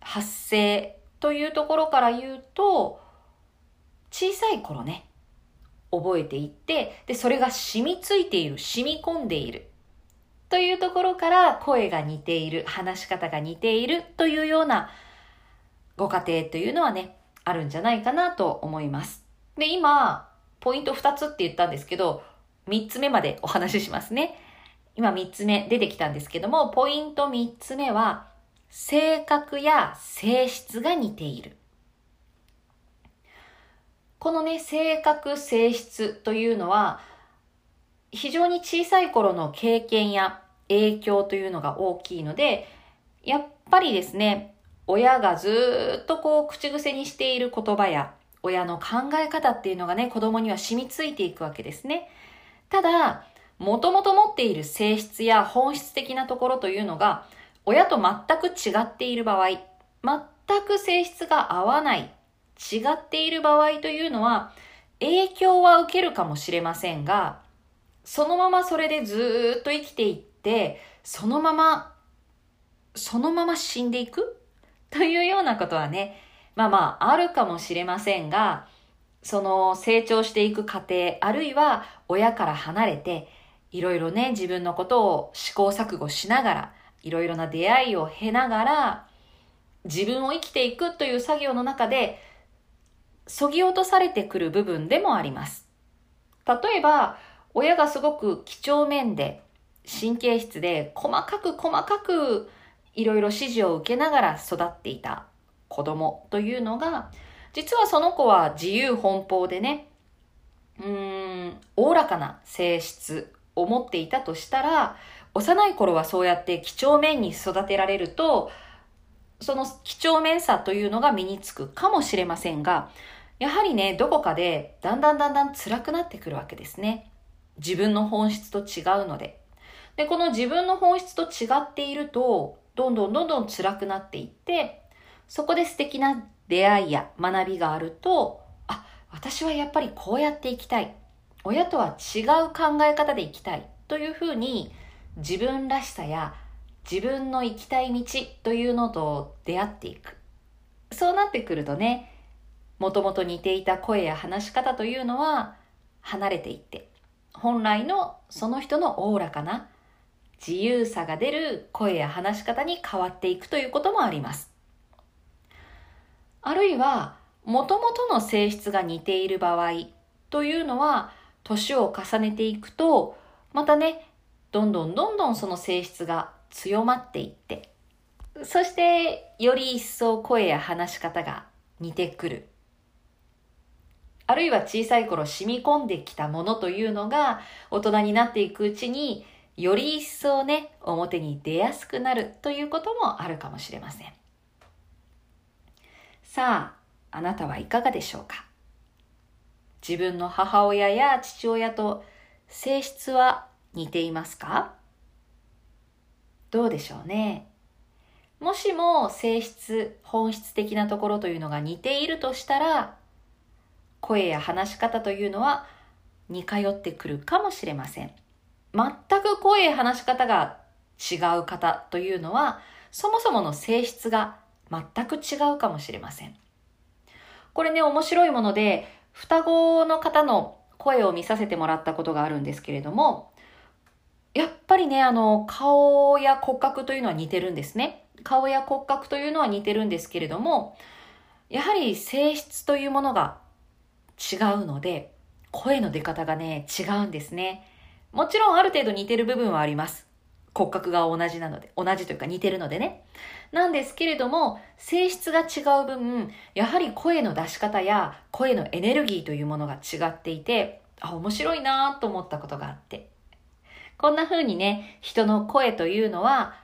ー、発生というところから言うと、小さい頃ね、覚えていって、で、それが染みついている、染み込んでいる。というところから声が似ている、話し方が似ているというようなご家庭というのはね、あるんじゃないかなと思います。で、今、ポイント2つって言ったんですけど、3つ目までお話ししますね。今3つ目出てきたんですけども、ポイント3つ目は、性格や性質が似ている。このね、性格、性質というのは、非常に小さい頃の経験や影響というのが大きいので、やっぱりですね、親がずっとこう口癖にしている言葉や親の考え方っていうのがね、子供には染みついていくわけですね。ただ、もともと持っている性質や本質的なところというのが、親と全く違っている場合、全く性質が合わない、違っている場合というのは、影響は受けるかもしれませんが、そのままそれでずっと生きていって、そのまま、そのまま死んでいく？というようなことはね、まあまああるかもしれませんが、その成長していく過程、あるいは親から離れて、いろいろね、自分のことを試行錯誤しながら、いろいろな出会いを経ながら、自分を生きていくという作業の中で、そぎ落とされてくる部分でもあります。例えば、親がすごく几帳面で、神経質で、細かく細かく、いろいろ指示を受けながら育っていた子供というのが、実はその子は自由奔放でね、うーん、おおらかな性質を持っていたとしたら、幼い頃はそうやって几帳面に育てられると、その几帳面さというのが身につくかもしれませんが、やはりね、どこかでだんだんだんだん辛くなってくるわけですね。自分の本質と違うので。で、この自分の本質と違っていると、どんどんどんどん辛くなっていって、そこで素敵な出会いや学びがあると、あ、私はやっぱりこうやっていきたい。親とは違う考え方でいきたい。というふうに、自分らしさや自分の行きたい道というのと出会っていく。そうなってくるとね、もともと似ていた声や話し方というのは離れていって、本来のその人のおおらかな自由さが出る声や話し方に変わっていくということもあります。あるいは、もともとの性質が似ている場合というのは、年を重ねていくと、またね、どんどんどんどんその性質が強まっていって、そしてより一層声や話し方が似てくる。あるいは小さい頃染み込んできたものというのが大人になっていくうちにより一層ね、表に出やすくなるということもあるかもしれません。さあ、あなたはいかがでしょうか？自分の母親や父親と性質は似ていますか？どうでしょうね？もしも性質、本質的なところというのが似ているとしたら、声や話し方というのは似通ってくるかもしれません。全く声や話し方が違う方というのは、そもそもの性質が全く違うかもしれません。これね、面白いもので、双子の方の声を見させてもらったことがあるんですけれども、やっぱりね、あの、顔や骨格というのは似てるんですね。顔や骨格というのは似てるんですけれども、やはり性質というものが違うので、声の出方がね、違うんですね。もちろんある程度似てる部分はあります。骨格が同じなので、同じというか似てるのでね。なんですけれども、性質が違う分、やはり声の出し方や声のエネルギーというものが違っていて、あ、面白いなと思ったことがあって。こんな風にね、人の声というのは、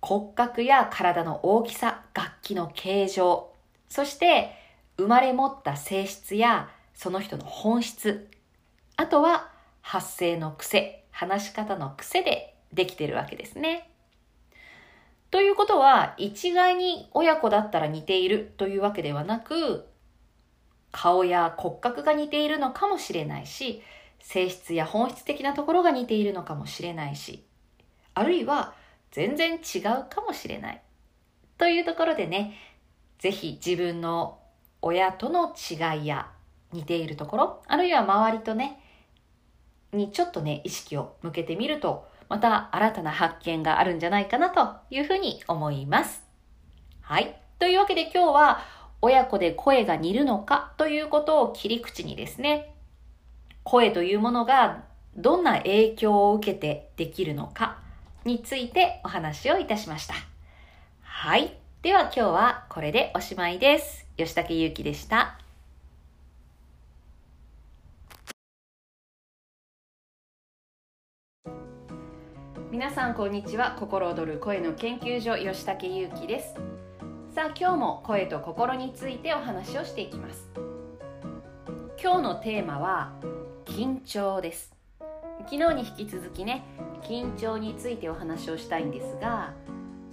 骨格や体の大きさ、楽器の形状、そして生まれ持った性質やその人の本質。あとは発声の癖、話し方の癖でできてるわけですね。ということは、一概に親子だったら似ているというわけではなく、顔や骨格が似ているのかもしれないし、性質や本質的なところが似ているのかもしれないし、あるいは全然違うかもしれない。というところでね、ぜひ自分の親との違いや似ているところ、あるいは周りとね、にちょっとね、意識を向けてみると、また新たな発見があるんじゃないかなというふうに思います。はい。というわけで今日は親子で声が似るのかということを切り口にですね、声というものがどんな影響を受けてできるのかについてお話をいたしました。はい。では今日はこれでおしまいです。吉武ゆうきでした。皆さんこんにちは。心躍る声の研究所吉武優希です。さあ今日も声と心についてお話をしていきます。今日のテーマは緊張です。昨日に引き続きね緊張についてお話をしたいんですが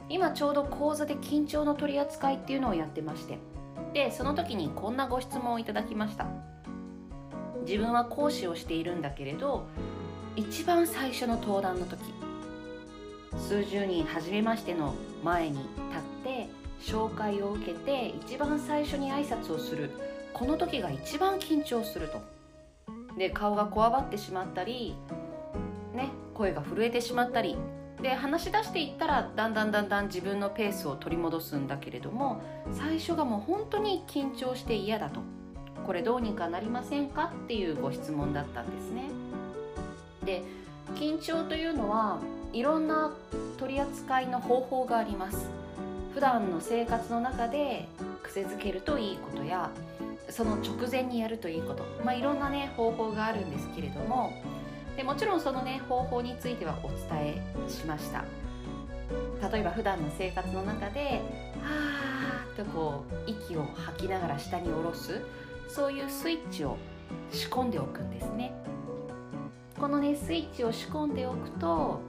今ちょうど講座で緊張の取り扱いっていうのをやってまして。でその時にこんなご質問をいただきました。自分は講師をしているんだけれど一番最初の登壇の時数十人初めましての前に立って紹介を受けて一番最初に挨拶をする。この時が一番緊張すると。で顔がこわばってしまったりね声が震えてしまったり。で話し出していったらだんだんだんだん自分のペースを取り戻すんだけれども最初がもう本当に緊張して嫌だと。これどうにかなりませんか？っていうご質問だったんですね。で緊張というのはいろんな取り扱いの方法があります。普段の生活の中で癖づけるといいことやその直前にやるといいこと、まあ、いろんなね方法があるんですけれどもでもちろんそのね方法についてはお伝えしました。例えば普段の生活の中で「はー」とこう息を吐きながら下に下ろすそういうスイッチを仕込んでおくんですね。このねスイッチを仕込んでおくと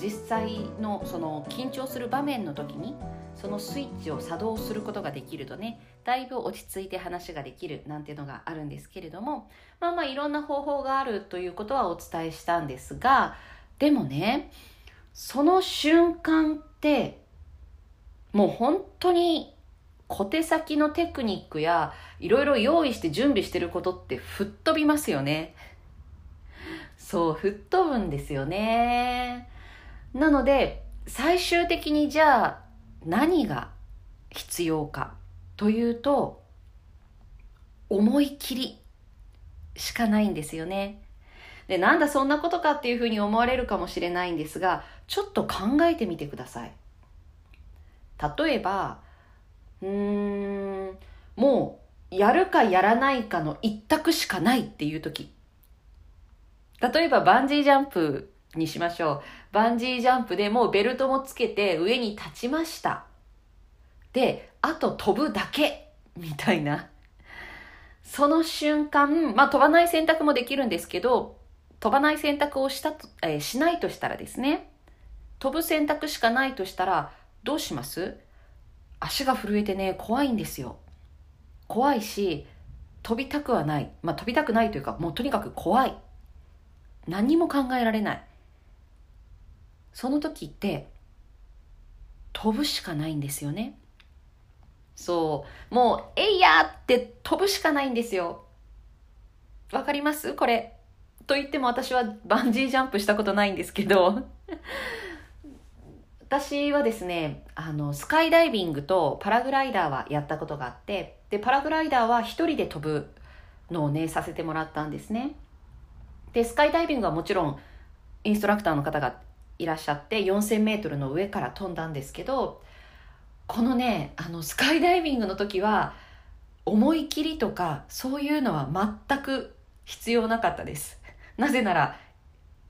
実際のその緊張する場面の時にそのスイッチを作動することができるとねだいぶ落ち着いて話ができるなんていうのがあるんですけれどもまあまあいろんな方法があるということはお伝えしたんですがでもねその瞬間ってもう本当に小手先のテクニックやいろいろ用意して準備してることって吹っ飛びますよね。そう、吹っ飛ぶんですよね。なので、最終的にじゃあ何が必要かというと、思い切りしかないんですよね。で、なんだそんなことかっていうふうに思われるかもしれないんですが、ちょっと考えてみてください。例えば、うーん、もうやるかやらないかの一択しかないっていう時。例えばバンジージャンプにしましょう。バンジージャンプでもうベルトもつけて上に立ちました。で、あと飛ぶだけみたいな。その瞬間、まあ飛ばない選択もできるんですけど、飛ばない選択をしたと、えー、しないとしたらですね、飛ぶ選択しかないとしたら、どうします？足が震えてね、怖いんですよ。怖いし、飛びたくはない。まあ飛びたくないというか、もうとにかく怖い。何も考えられない。その時って飛ぶしかないんですよね。そう。もう「えいや!」って飛ぶしかないんですよ。わかります？これ。と言っても私はバンジージャンプしたことないんですけど。私はですねあのスカイダイビングとパラグライダーはやったことがあってでパラグライダーは一人で飛ぶのをねさせてもらったんですね。でスカイダイビングはもちろんインストラクターの方がいらっしゃって4000メートルの上から飛んだんですけどこのねあのスカイダイビングの時は思い切りとかそういうのは全く必要なかったです。なぜなら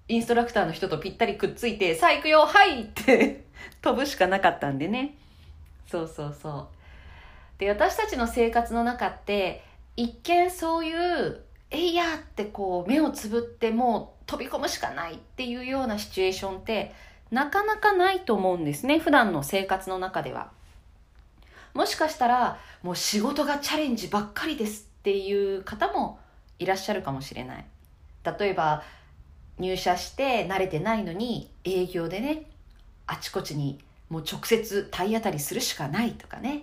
インストラクターの人とぴったりくっついてさあ行くよはいって飛ぶしかなかったんでね。そうそうそう。で私たちの生活の中って一見そういう「えいや!」ってこう目をつぶってもう飛び込むしかないっていうようなシチュエーションってなかなかないと思うんですね普段の生活の中では。もしかしたらもう仕事がチャレンジばっかりですっていう方もいらっしゃるかもしれない。例えば入社して慣れてないのに営業でねあちこちにもう直接体当たりするしかないとかね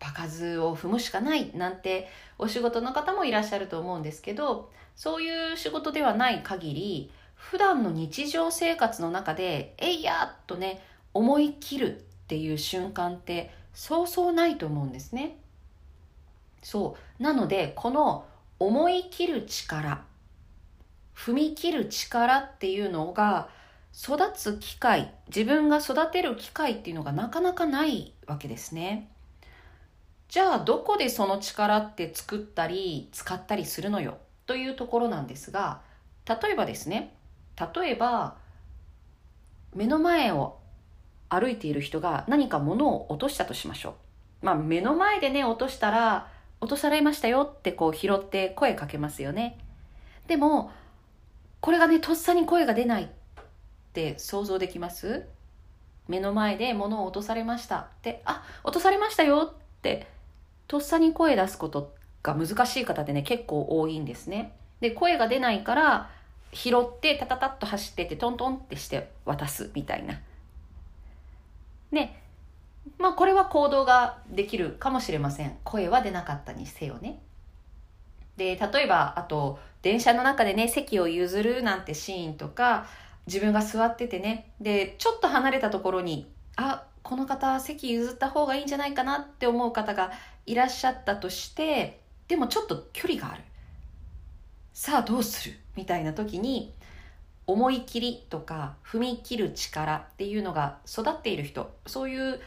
場数を踏むしかないなんてお仕事の方もいらっしゃると思うんですけどそういう仕事ではない限り普段の日常生活の中でえいやっとね思い切るっていう瞬間ってそうそうないと思うんですね。そう。なのでこの思い切る力踏み切る力っていうのが育つ機会自分が育てる機会っていうのがなかなかないわけですね。じゃあどこでその力って作ったり使ったりするのよ？というところなんですが例えばですね例えば目の前を歩いている人が何か物を落としたとしましょう。まあ目の前でね落としたら落とされましたよってこう拾って声かけますよね。でもこれがねとっさに声が出ないって想像できます？目の前で物を落とされましたってあ落とされましたよってとっさに声出すことが難しい方ってね結構多いんですね。で声が出ないから拾ってタタタッと走っててトントンってして渡すみたいな。ね。まあこれは行動ができるかもしれません。声は出なかったにせよね。で例えばあと電車の中でね席を譲るなんてシーンとか自分が座っててね。でちょっと離れたところにあこの方席譲った方がいいんじゃないかなって思う方がいらっしゃったとしてでもちょっと距離がある。さあどうするみたいな時に思い切りとか踏み切る力っていうのが育っている人そういう、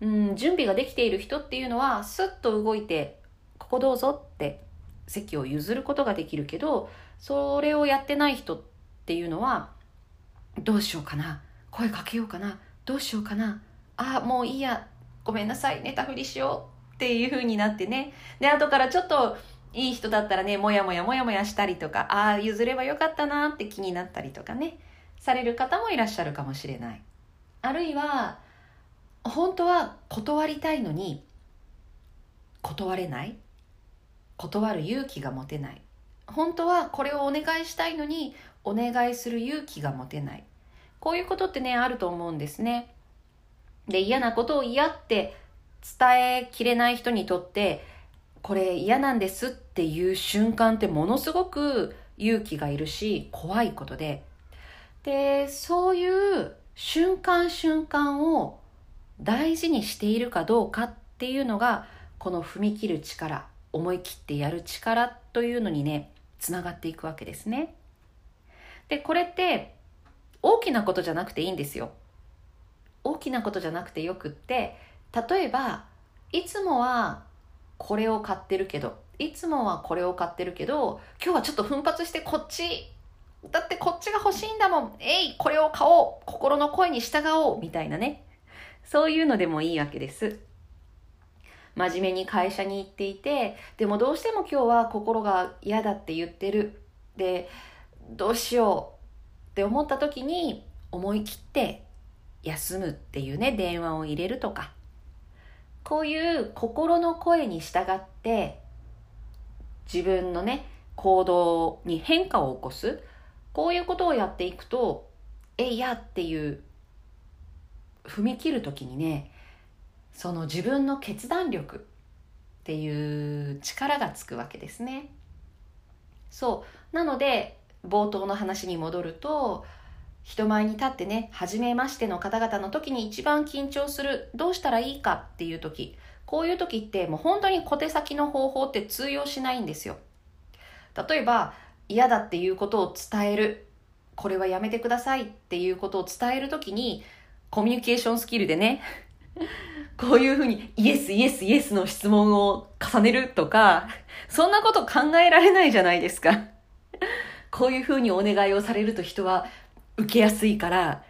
うん、準備ができている人っていうのはスッと動いてここどうぞって席を譲ることができるけどそれをやってない人っていうのはどうしようかな声かけようかなどうしようかなあもういいや。ごめんなさい。寝たふりしよう。っていう風になってね。で後からちょっといい人だったらねもやもやもやもやしたりとかああ譲ればよかったなって気になったりとかね。される方もいらっしゃるかもしれない。あるいは本当は断りたいのに断れない。断る勇気が持てない。本当はこれをお願いしたいのにお願いする勇気が持てない。こういうことってねあると思うんですね。で嫌なことを嫌って伝えきれない人にとってこれ嫌なんですっていう瞬間ってものすごく勇気がいるし怖いことででそういう瞬間瞬間を大事にしているかどうかっていうのがこの踏み切る力思い切ってやる力というのにねつながっていくわけですね。でこれって大きなことじゃなくていいんですよ。大きなことじゃなくてよくって例えばいつもはこれを買ってるけどいつもはこれを買ってるけど今日はちょっと奮発してこっちだってこっちが欲しいんだもん。えいこれを買おう。心の声に従おう。みたいなね。そういうのでもいいわけです。真面目に会社に行っていてでもどうしても今日は心が嫌だって言ってる。でどうしよう。って思った時に思い切って休むっていうね電話を入れるとか。こういう心の声に従って自分のね行動に変化を起こす。こういうことをやっていくとえいやっていう踏み切る時にねその自分の決断力っていう力がつくわけですね。そう。なので冒頭の話に戻ると人前に立ってね初めましての方々の時に一番緊張するどうしたらいいかっていう時こういう時ってもう本当に小手先の方法って通用しないんですよ。例えば嫌だっていうことを伝えるこれはやめてくださいっていうことを伝える時にコミュニケーションスキルでね こういうふうにイエスイエスイエスの質問を重ねるとか、そんなこと考えられないじゃないですか。こういうふうにお願いをされると人は受けやすいから、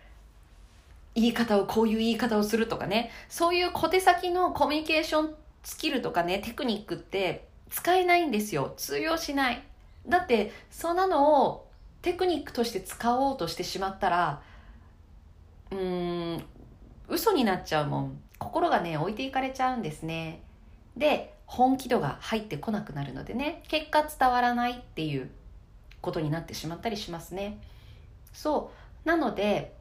言い方をこういう言い方をするとかね、そういう小手先のコミュニケーションスキルとかね、テクニックって使えないんですよ。通用しない。だってそんなのをテクニックとして使おうとしてしまったらうーん嘘になっちゃうもん。心がね置いていかれちゃうんですね。で本気度が入ってこなくなるのでね。結果伝わらないっていうことになってしまったりしますね。そうなので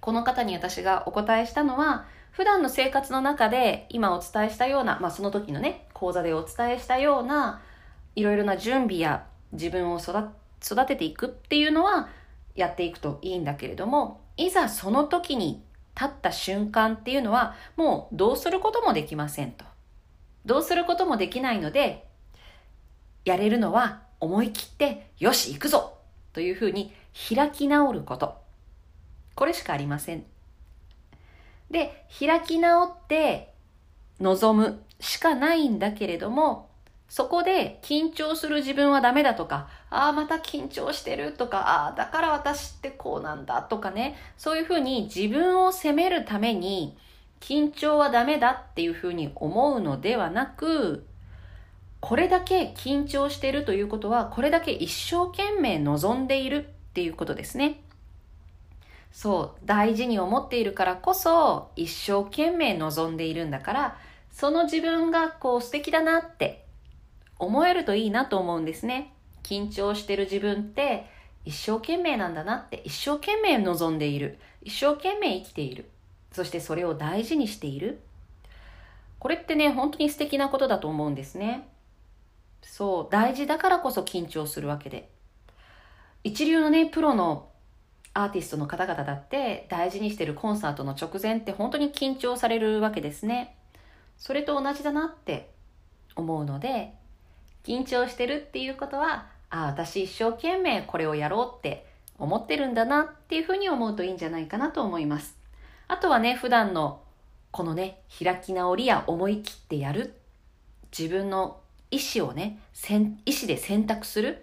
この方に私がお答えしたのは普段の生活の中で今お伝えしたような、まあ、その時のね講座でお伝えしたようないろいろな準備や自分を育育てていくっていうのはやっていくといいんだけれどもいざその時に立った瞬間っていうのはもうどうすることもできませんと。どうすることもできないのでやれるのは思い切ってよし行くぞというふうに開き直ること。これしかありません。で、開き直って望むしかないんだけれども、そこで緊張する自分はダメだとか、ああ、また緊張してるとか、ああ、だから私ってこうなんだとかね、そういうふうに自分を責めるために、緊張はダメだっていうふうに思うのではなく、これだけ緊張してるということは、これだけ一生懸命望んでいるっていうことですね。そう、大事に思っているからこそ、一生懸命望んでいるんだから、その自分がこう素敵だなって思えるといいなと思うんですね。緊張してる自分って一生懸命なんだなって一生懸命望んでいる。一生懸命生きている。そしてそれを大事にしている。これってね、本当に素敵なことだと思うんですね。そう、大事だからこそ緊張するわけで。一流のね、プロのアーティストの方々だって大事にしてるコンサートの直前って本当に緊張されるわけですね。それと同じだなって思うので、緊張してるっていうことは、ああ、私一生懸命これをやろうって思ってるんだなっていうふうに思うといいんじゃないかなと思います。あとはね、普段のこのね、開き直りや思い切ってやる。自分の意思をね、意思で選択する。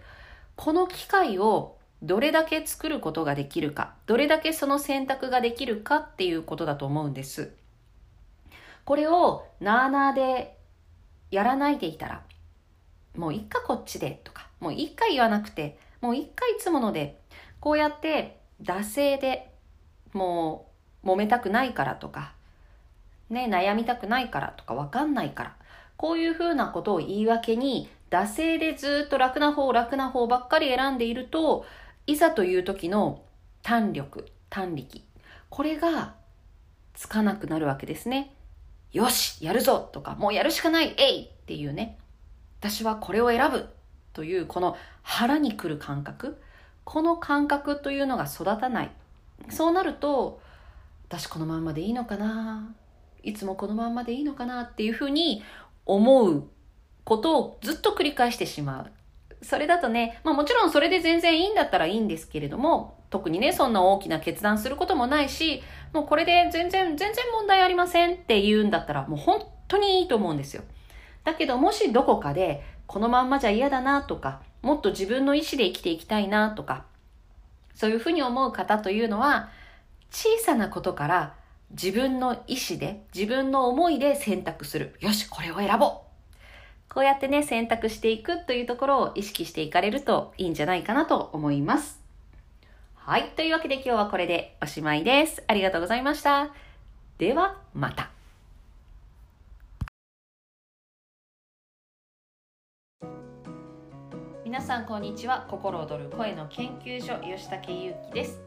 この機会をどれだけ作ることができるか、どれだけその選択ができるかっていうことだと思うんです。これをなあなあでやらないでいたら、もう一回こっちでとか、もう一回言わなくて、もう一回いつもので、こうやって惰性でもう揉めたくないからとか、ね、悩みたくないからとかわかんないから、こういうふうなことを言い訳に、惰性でずっと楽な方楽な方ばっかり選んでいると、いざという時の胆力、胆力、これがつかなくなるわけですね。よし、やるぞとか、もうやるしかない、えいっていうね。私はこれを選ぶという、この腹にくる感覚。この感覚というのが育たない。そうなると、私このまんまでいいのかないつもこのまんまでいいのかなっていうふうに思うことをずっと繰り返してしまう。それだとね、まあもちろんそれで全然いいんだったらいいんですけれども、特にね、そんな大きな決断することもないし、もうこれで全然、全然問題ありませんって言うんだったら、もう本当にいいと思うんですよ。だけど、もしどこかで、このまんまじゃ嫌だなとか、もっと自分の意思で生きていきたいなとか、そういうふうに思う方というのは、小さなことから自分の意思で、自分の思いで選択する。よし、これを選ぼうこうやってね、選択していくというところを意識していかれるといいんじゃないかなと思います。はい。というわけで今日はこれでおしまいです。ありがとうございました。では、また。皆さんこんにちは心躍る声の研究所吉武祐樹です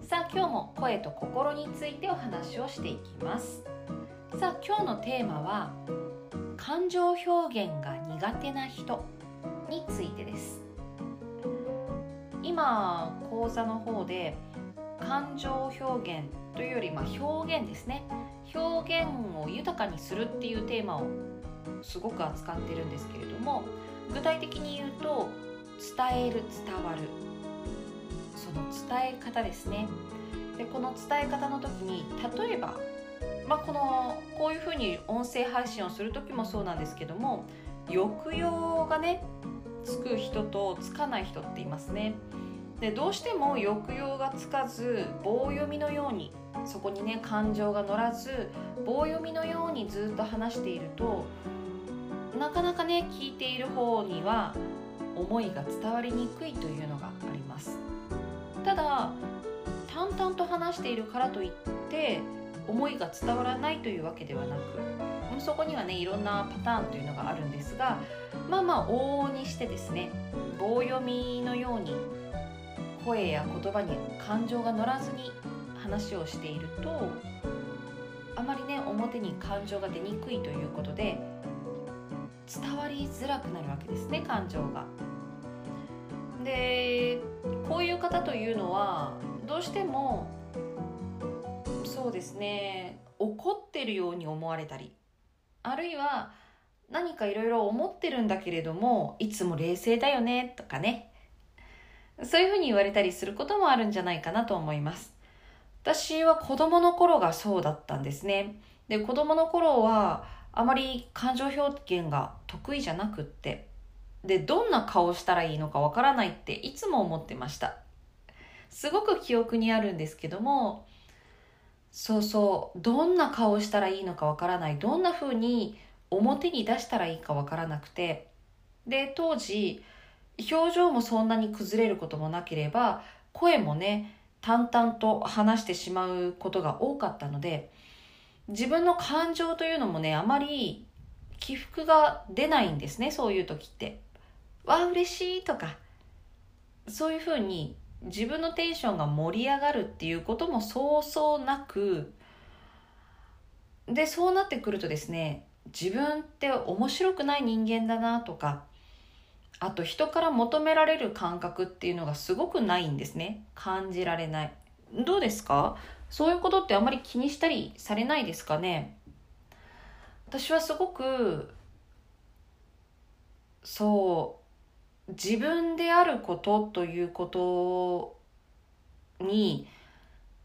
さあ今日も声と心についてお話をしていきますさあ今日のテーマは感情表現が苦手な人についてです。今講座の方で感情表現というよりま表現ですね。表現を豊かにするっていうテーマをすごく扱ってるんですけれども具体的に言うと伝える伝わる。その伝え方ですね。でこの伝え方の時に例えばまあ、このこういうふうに音声配信をする時もそうなんですけども抑揚がねつく人とつかない人っていますね。でどうしても抑揚がつかず棒読みのようにそこにね感情が乗らず棒読みのようにずっと話しているとなかなかね聞いている方には思いが伝わりにくいというのがありますただ淡々と話しているからといって思いが伝わらないというわけではなくそこにはねいろんなパターンというのがあるんですがまあまあ往々にしてですね棒読みのように声や言葉に感情が乗らずに話をしているとあまりね表に感情が出にくいということで伝わりづらくなるわけですね感情が。でこういう方というのはどうしてもそうですね。怒ってるように思われたりあるいは何かいろいろ思ってるんだけれどもいつも冷静だよねとかね。そういうふうに言われたりすることもあるんじゃないかなと思います。私は子供の頃がそうだったんですね。で子供の頃はあまり感情表現が得意じゃなくってでどんな顔したらいいのかわからないっていつも思ってました。すごく記憶にあるんですけどもそうそう。どんな顔したらいいのかわからない。どんな風に表に出したらいいかわからなくて。で当時表情もそんなに崩れることもなければ声もね淡々と話してしまうことが多かったので自分の感情というのもねあまり起伏が出ないんですねそういう時って。わあ嬉しいとかそういうふうに自分のテンションが盛り上がるっていうこともそうそうなくでそうなってくるとですね自分って面白くない人間だなとかあと人から求められる感覚っていうのがすごくないんですね。感じられない。どうですか？そういうことってあまり気にしたりされないですかね？私はすごくそう自分であることということに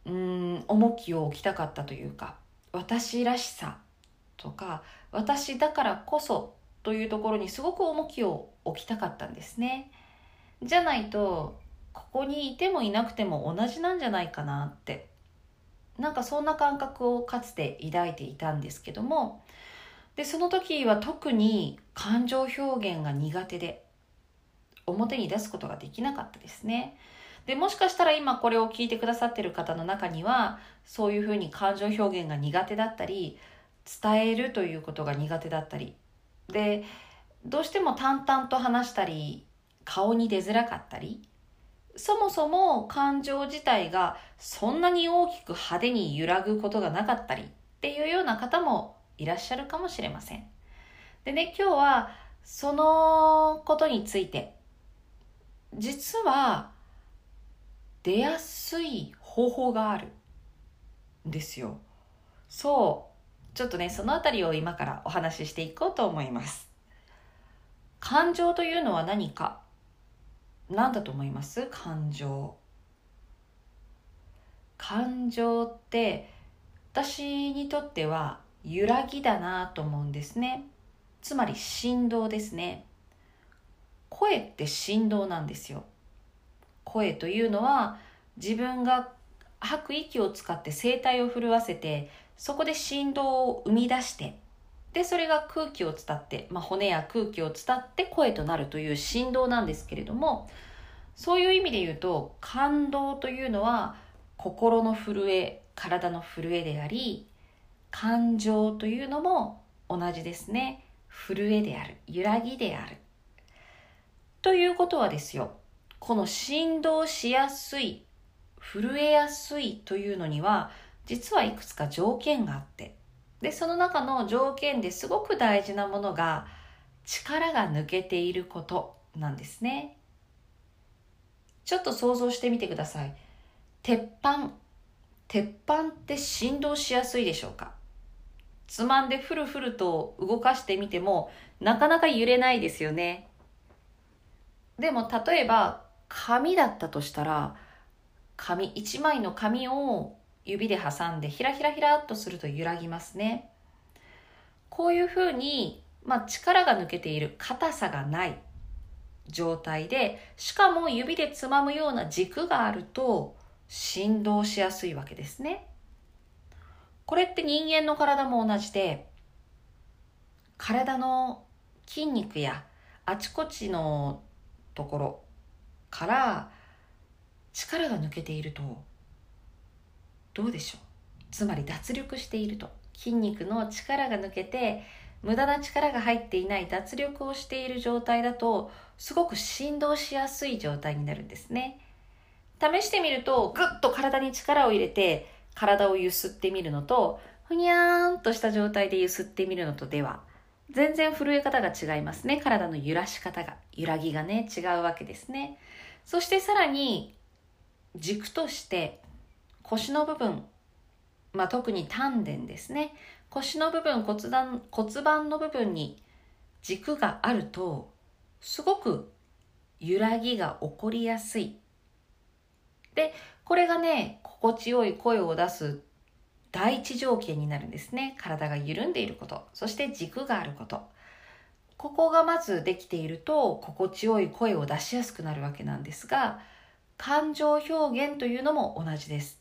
うん重きを置きたかったというか私らしさとか私だからこそというところにすごく重きを置きたかったんですね。じゃないとここにいてもいなくても同じなんじゃないかなって。なんかそんな感覚をかつて抱いていたんですけども。でその時は特に感情表現が苦手で。表に出すことができなかったですねでもしかしたら今これを聞いてくださってる方の中にはそういうふうに感情表現が苦手だったり伝えるということが苦手だったりでどうしても淡々と話したり顔に出づらかったりそもそも感情自体がそんなに大きく派手に揺らぐことがなかったりっていうような方もいらっしゃるかもしれません。でね、今日はそのことについて、実は出やすい方法があるんですよ。そう。ちょっとね、そのあたりを今からお話ししていこうと思います。感情というのは何か？何だと思います？感情感情って私にとっては揺らぎだなと思うんですねつまり振動ですね声って振動なんですよ。声というのは自分が吐く息を使って声帯を震わせてそこで振動を生み出してでそれが空気を伝って、まあ、骨や空気を伝って声となるという振動なんですけれどもそういう意味で言うと感動というのは心の震え体の震えであり感情というのも同じですね。震えである揺らぎである。ということはですよこの振動しやすい震えやすいというのには実はいくつか条件があってでその中の条件ですごく大事なものが力が抜けていることなんですね。ちょっと想像してみてください。鉄板鉄板って振動しやすいでしょうか？つまんでふるふると動かしてみてもなかなか揺れないですよね。でも例えば紙だったとしたら紙1枚の紙を指で挟んでひらひらひらっとすると揺らぎますね。こういうふうに、まあ、力が抜けている硬さがない状態でしかも指でつまむような軸があると振動しやすいわけですね。これって人間の体も同じで体の筋肉やあちこちのところから力が抜けているとどうでしょう？つまり脱力していると。筋肉の力が抜けて無駄な力が入っていない脱力をしている状態だとすごく振動しやすい状態になるんですね。試してみるとぐっと体に力を入れて体をゆすってみるのとふにゃーんとした状態でゆすってみるのとでは全然震え方が違いますね。体の揺らし方が揺らぎがね違うわけですね。そしてさらに軸として腰の部分まあ、特に丹田ですね。腰の部分骨盤骨盤の部分に軸があるとすごく揺らぎが起こりやすい。でこれがね心地よい声を出す第一条件になるんですね。体が緩んでいること。そして軸があること。ここがまずできていると心地よい声を出しやすくなるわけなんですが感情表現というのも同じです。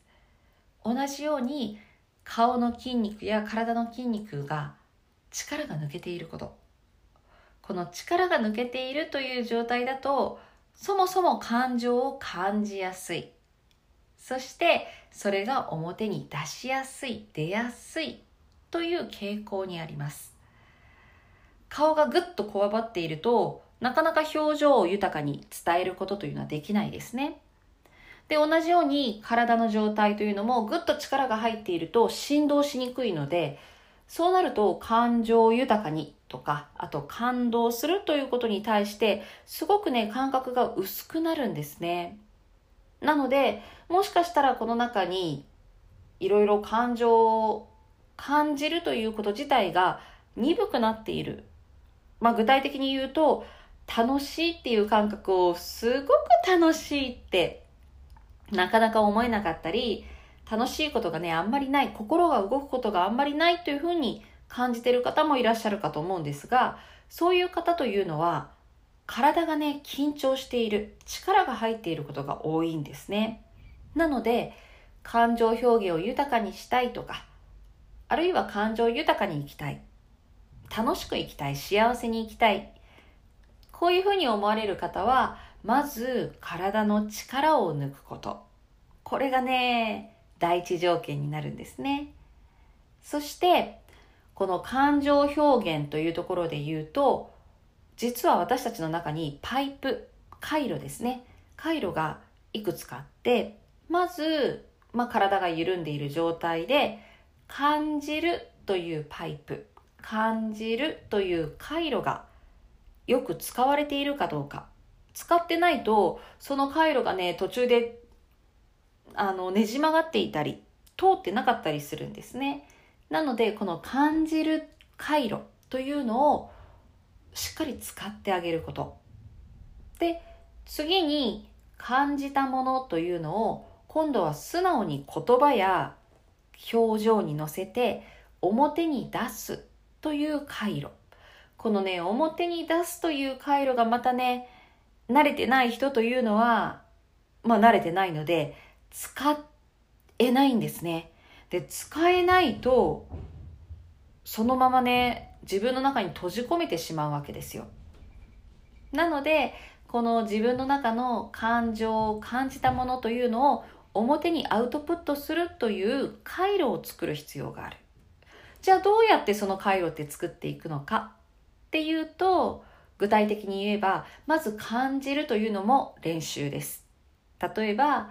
同じように顔の筋肉や体の筋肉が力が抜けていること。この力が抜けているという状態だとそもそも感情を感じやすい。そしてそれが表に出しやすい出やすいという傾向にあります顔がぐっとこわばっているとなかなか表情を豊かに伝えることというのはできないですねで、同じように体の状態というのもぐっと力が入っていると振動しにくいので、そうなると感情豊かにとか、あと感動するということに対して、すごくね、感覚が薄くなるんですね。なので、もしかしたらこの中にいろいろ感情を感じるということ自体が鈍くなっている。まあ具体的に言うと、楽しいっていう感覚をすごく楽しいってなかなか思えなかったり、楽しいことがね、あんまりない、心が動くことがあんまりないというふうに感じてる方もいらっしゃるかと思うんですが、そういう方というのは、体がね、緊張している、力が入っていることが多いんですね。なので、感情表現を豊かにしたいとか、あるいは感情豊かに生きたい、楽しく生きたい、幸せに生きたい、こういうふうに思われる方は、まず体の力を抜くこと。これがね、第一条件になるんですね。そして、この感情表現というところで言うと、実は私たちの中にパイプ、回路ですね。回路がいくつかあって、まず、まあ、体が緩んでいる状態で、感じるというパイプ、感じるという回路がよく使われているかどうか使ってないと、その回路がね、途中で、あの、ねじ曲がっていたり、通ってなかったりするんですね。なので、この感じる回路というのをしっかり使ってあげること。で、次に感じたものというのを今度は素直に言葉や表情に乗せて表に出すという回路。このね、表に出すという回路がまたね、慣れてない人というのは、まあ慣れてないので、使えないんですね。で、使えないと、そのままね、自分の中に閉じ込めてしまうわけですよ。なので、この自分の中の感情を感じたものというのを表にアウトプットするという回路を作る必要がある。じゃあどうやってその回路って作っていくのかっていうと、具体的に言えば、まず感じるというのも練習です。例えば、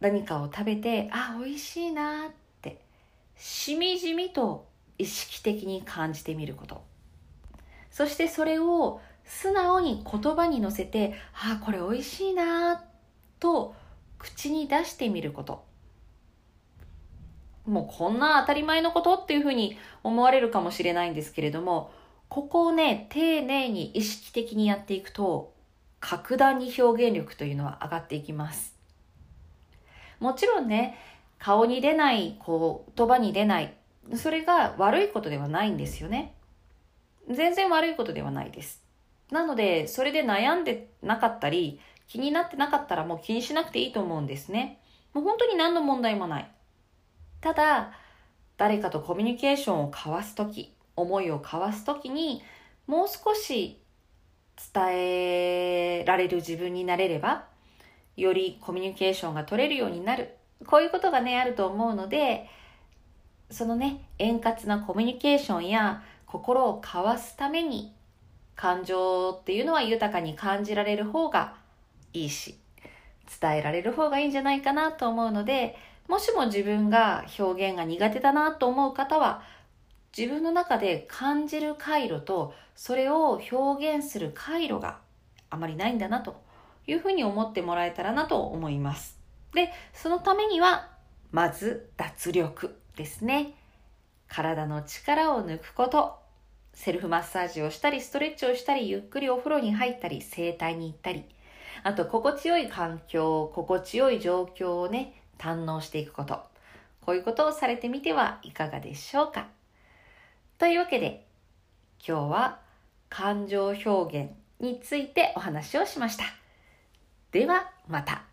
何かを食べて、あ、美味しいなって、しみじみと意識的に感じてみること。そしてそれを素直に言葉に乗せて、あ、これ美味しいなと口に出してみること。もうこんな当たり前のことっていうふうに思われるかもしれないんですけれども、ここをね、丁寧に意識的にやっていくと、格段に表現力というのは上がっていきます。もちろんね、顔に出ない、言葉に出ない、それが悪いことではないんですよね。全然悪いことではないです。なので、それで悩んでなかったり、気になってなかったらもう気にしなくていいと思うんですね。もう本当に何の問題もない。ただ、誰かとコミュニケーションを交わすとき、思いを交わすときに、もう少し伝えられる自分になれれば、よりコミュニケーションが取れるようになる。こういうことがね、あると思うので、そのね、円滑なコミュニケーションや心を交わすために、感情っていうのは豊かに感じられる方がいいし、伝えられる方がいいんじゃないかなと思うので、もしも自分が表現が苦手だなと思う方は、自分の中で感じる回路とそれを表現する回路があまりないんだなというふうに思ってもらえたらなと思います。で、そのためには、まず脱力ですね。体の力を抜くこと。セルフマッサージをしたり、ストレッチをしたり、ゆっくりお風呂に入ったり、整体に行ったり、あと心地よい環境、心地よい状況をね、堪能していくこと。こういうことをされてみてはいかがでしょうか。というわけで、今日は感情表現についてお話をしました。ではまた。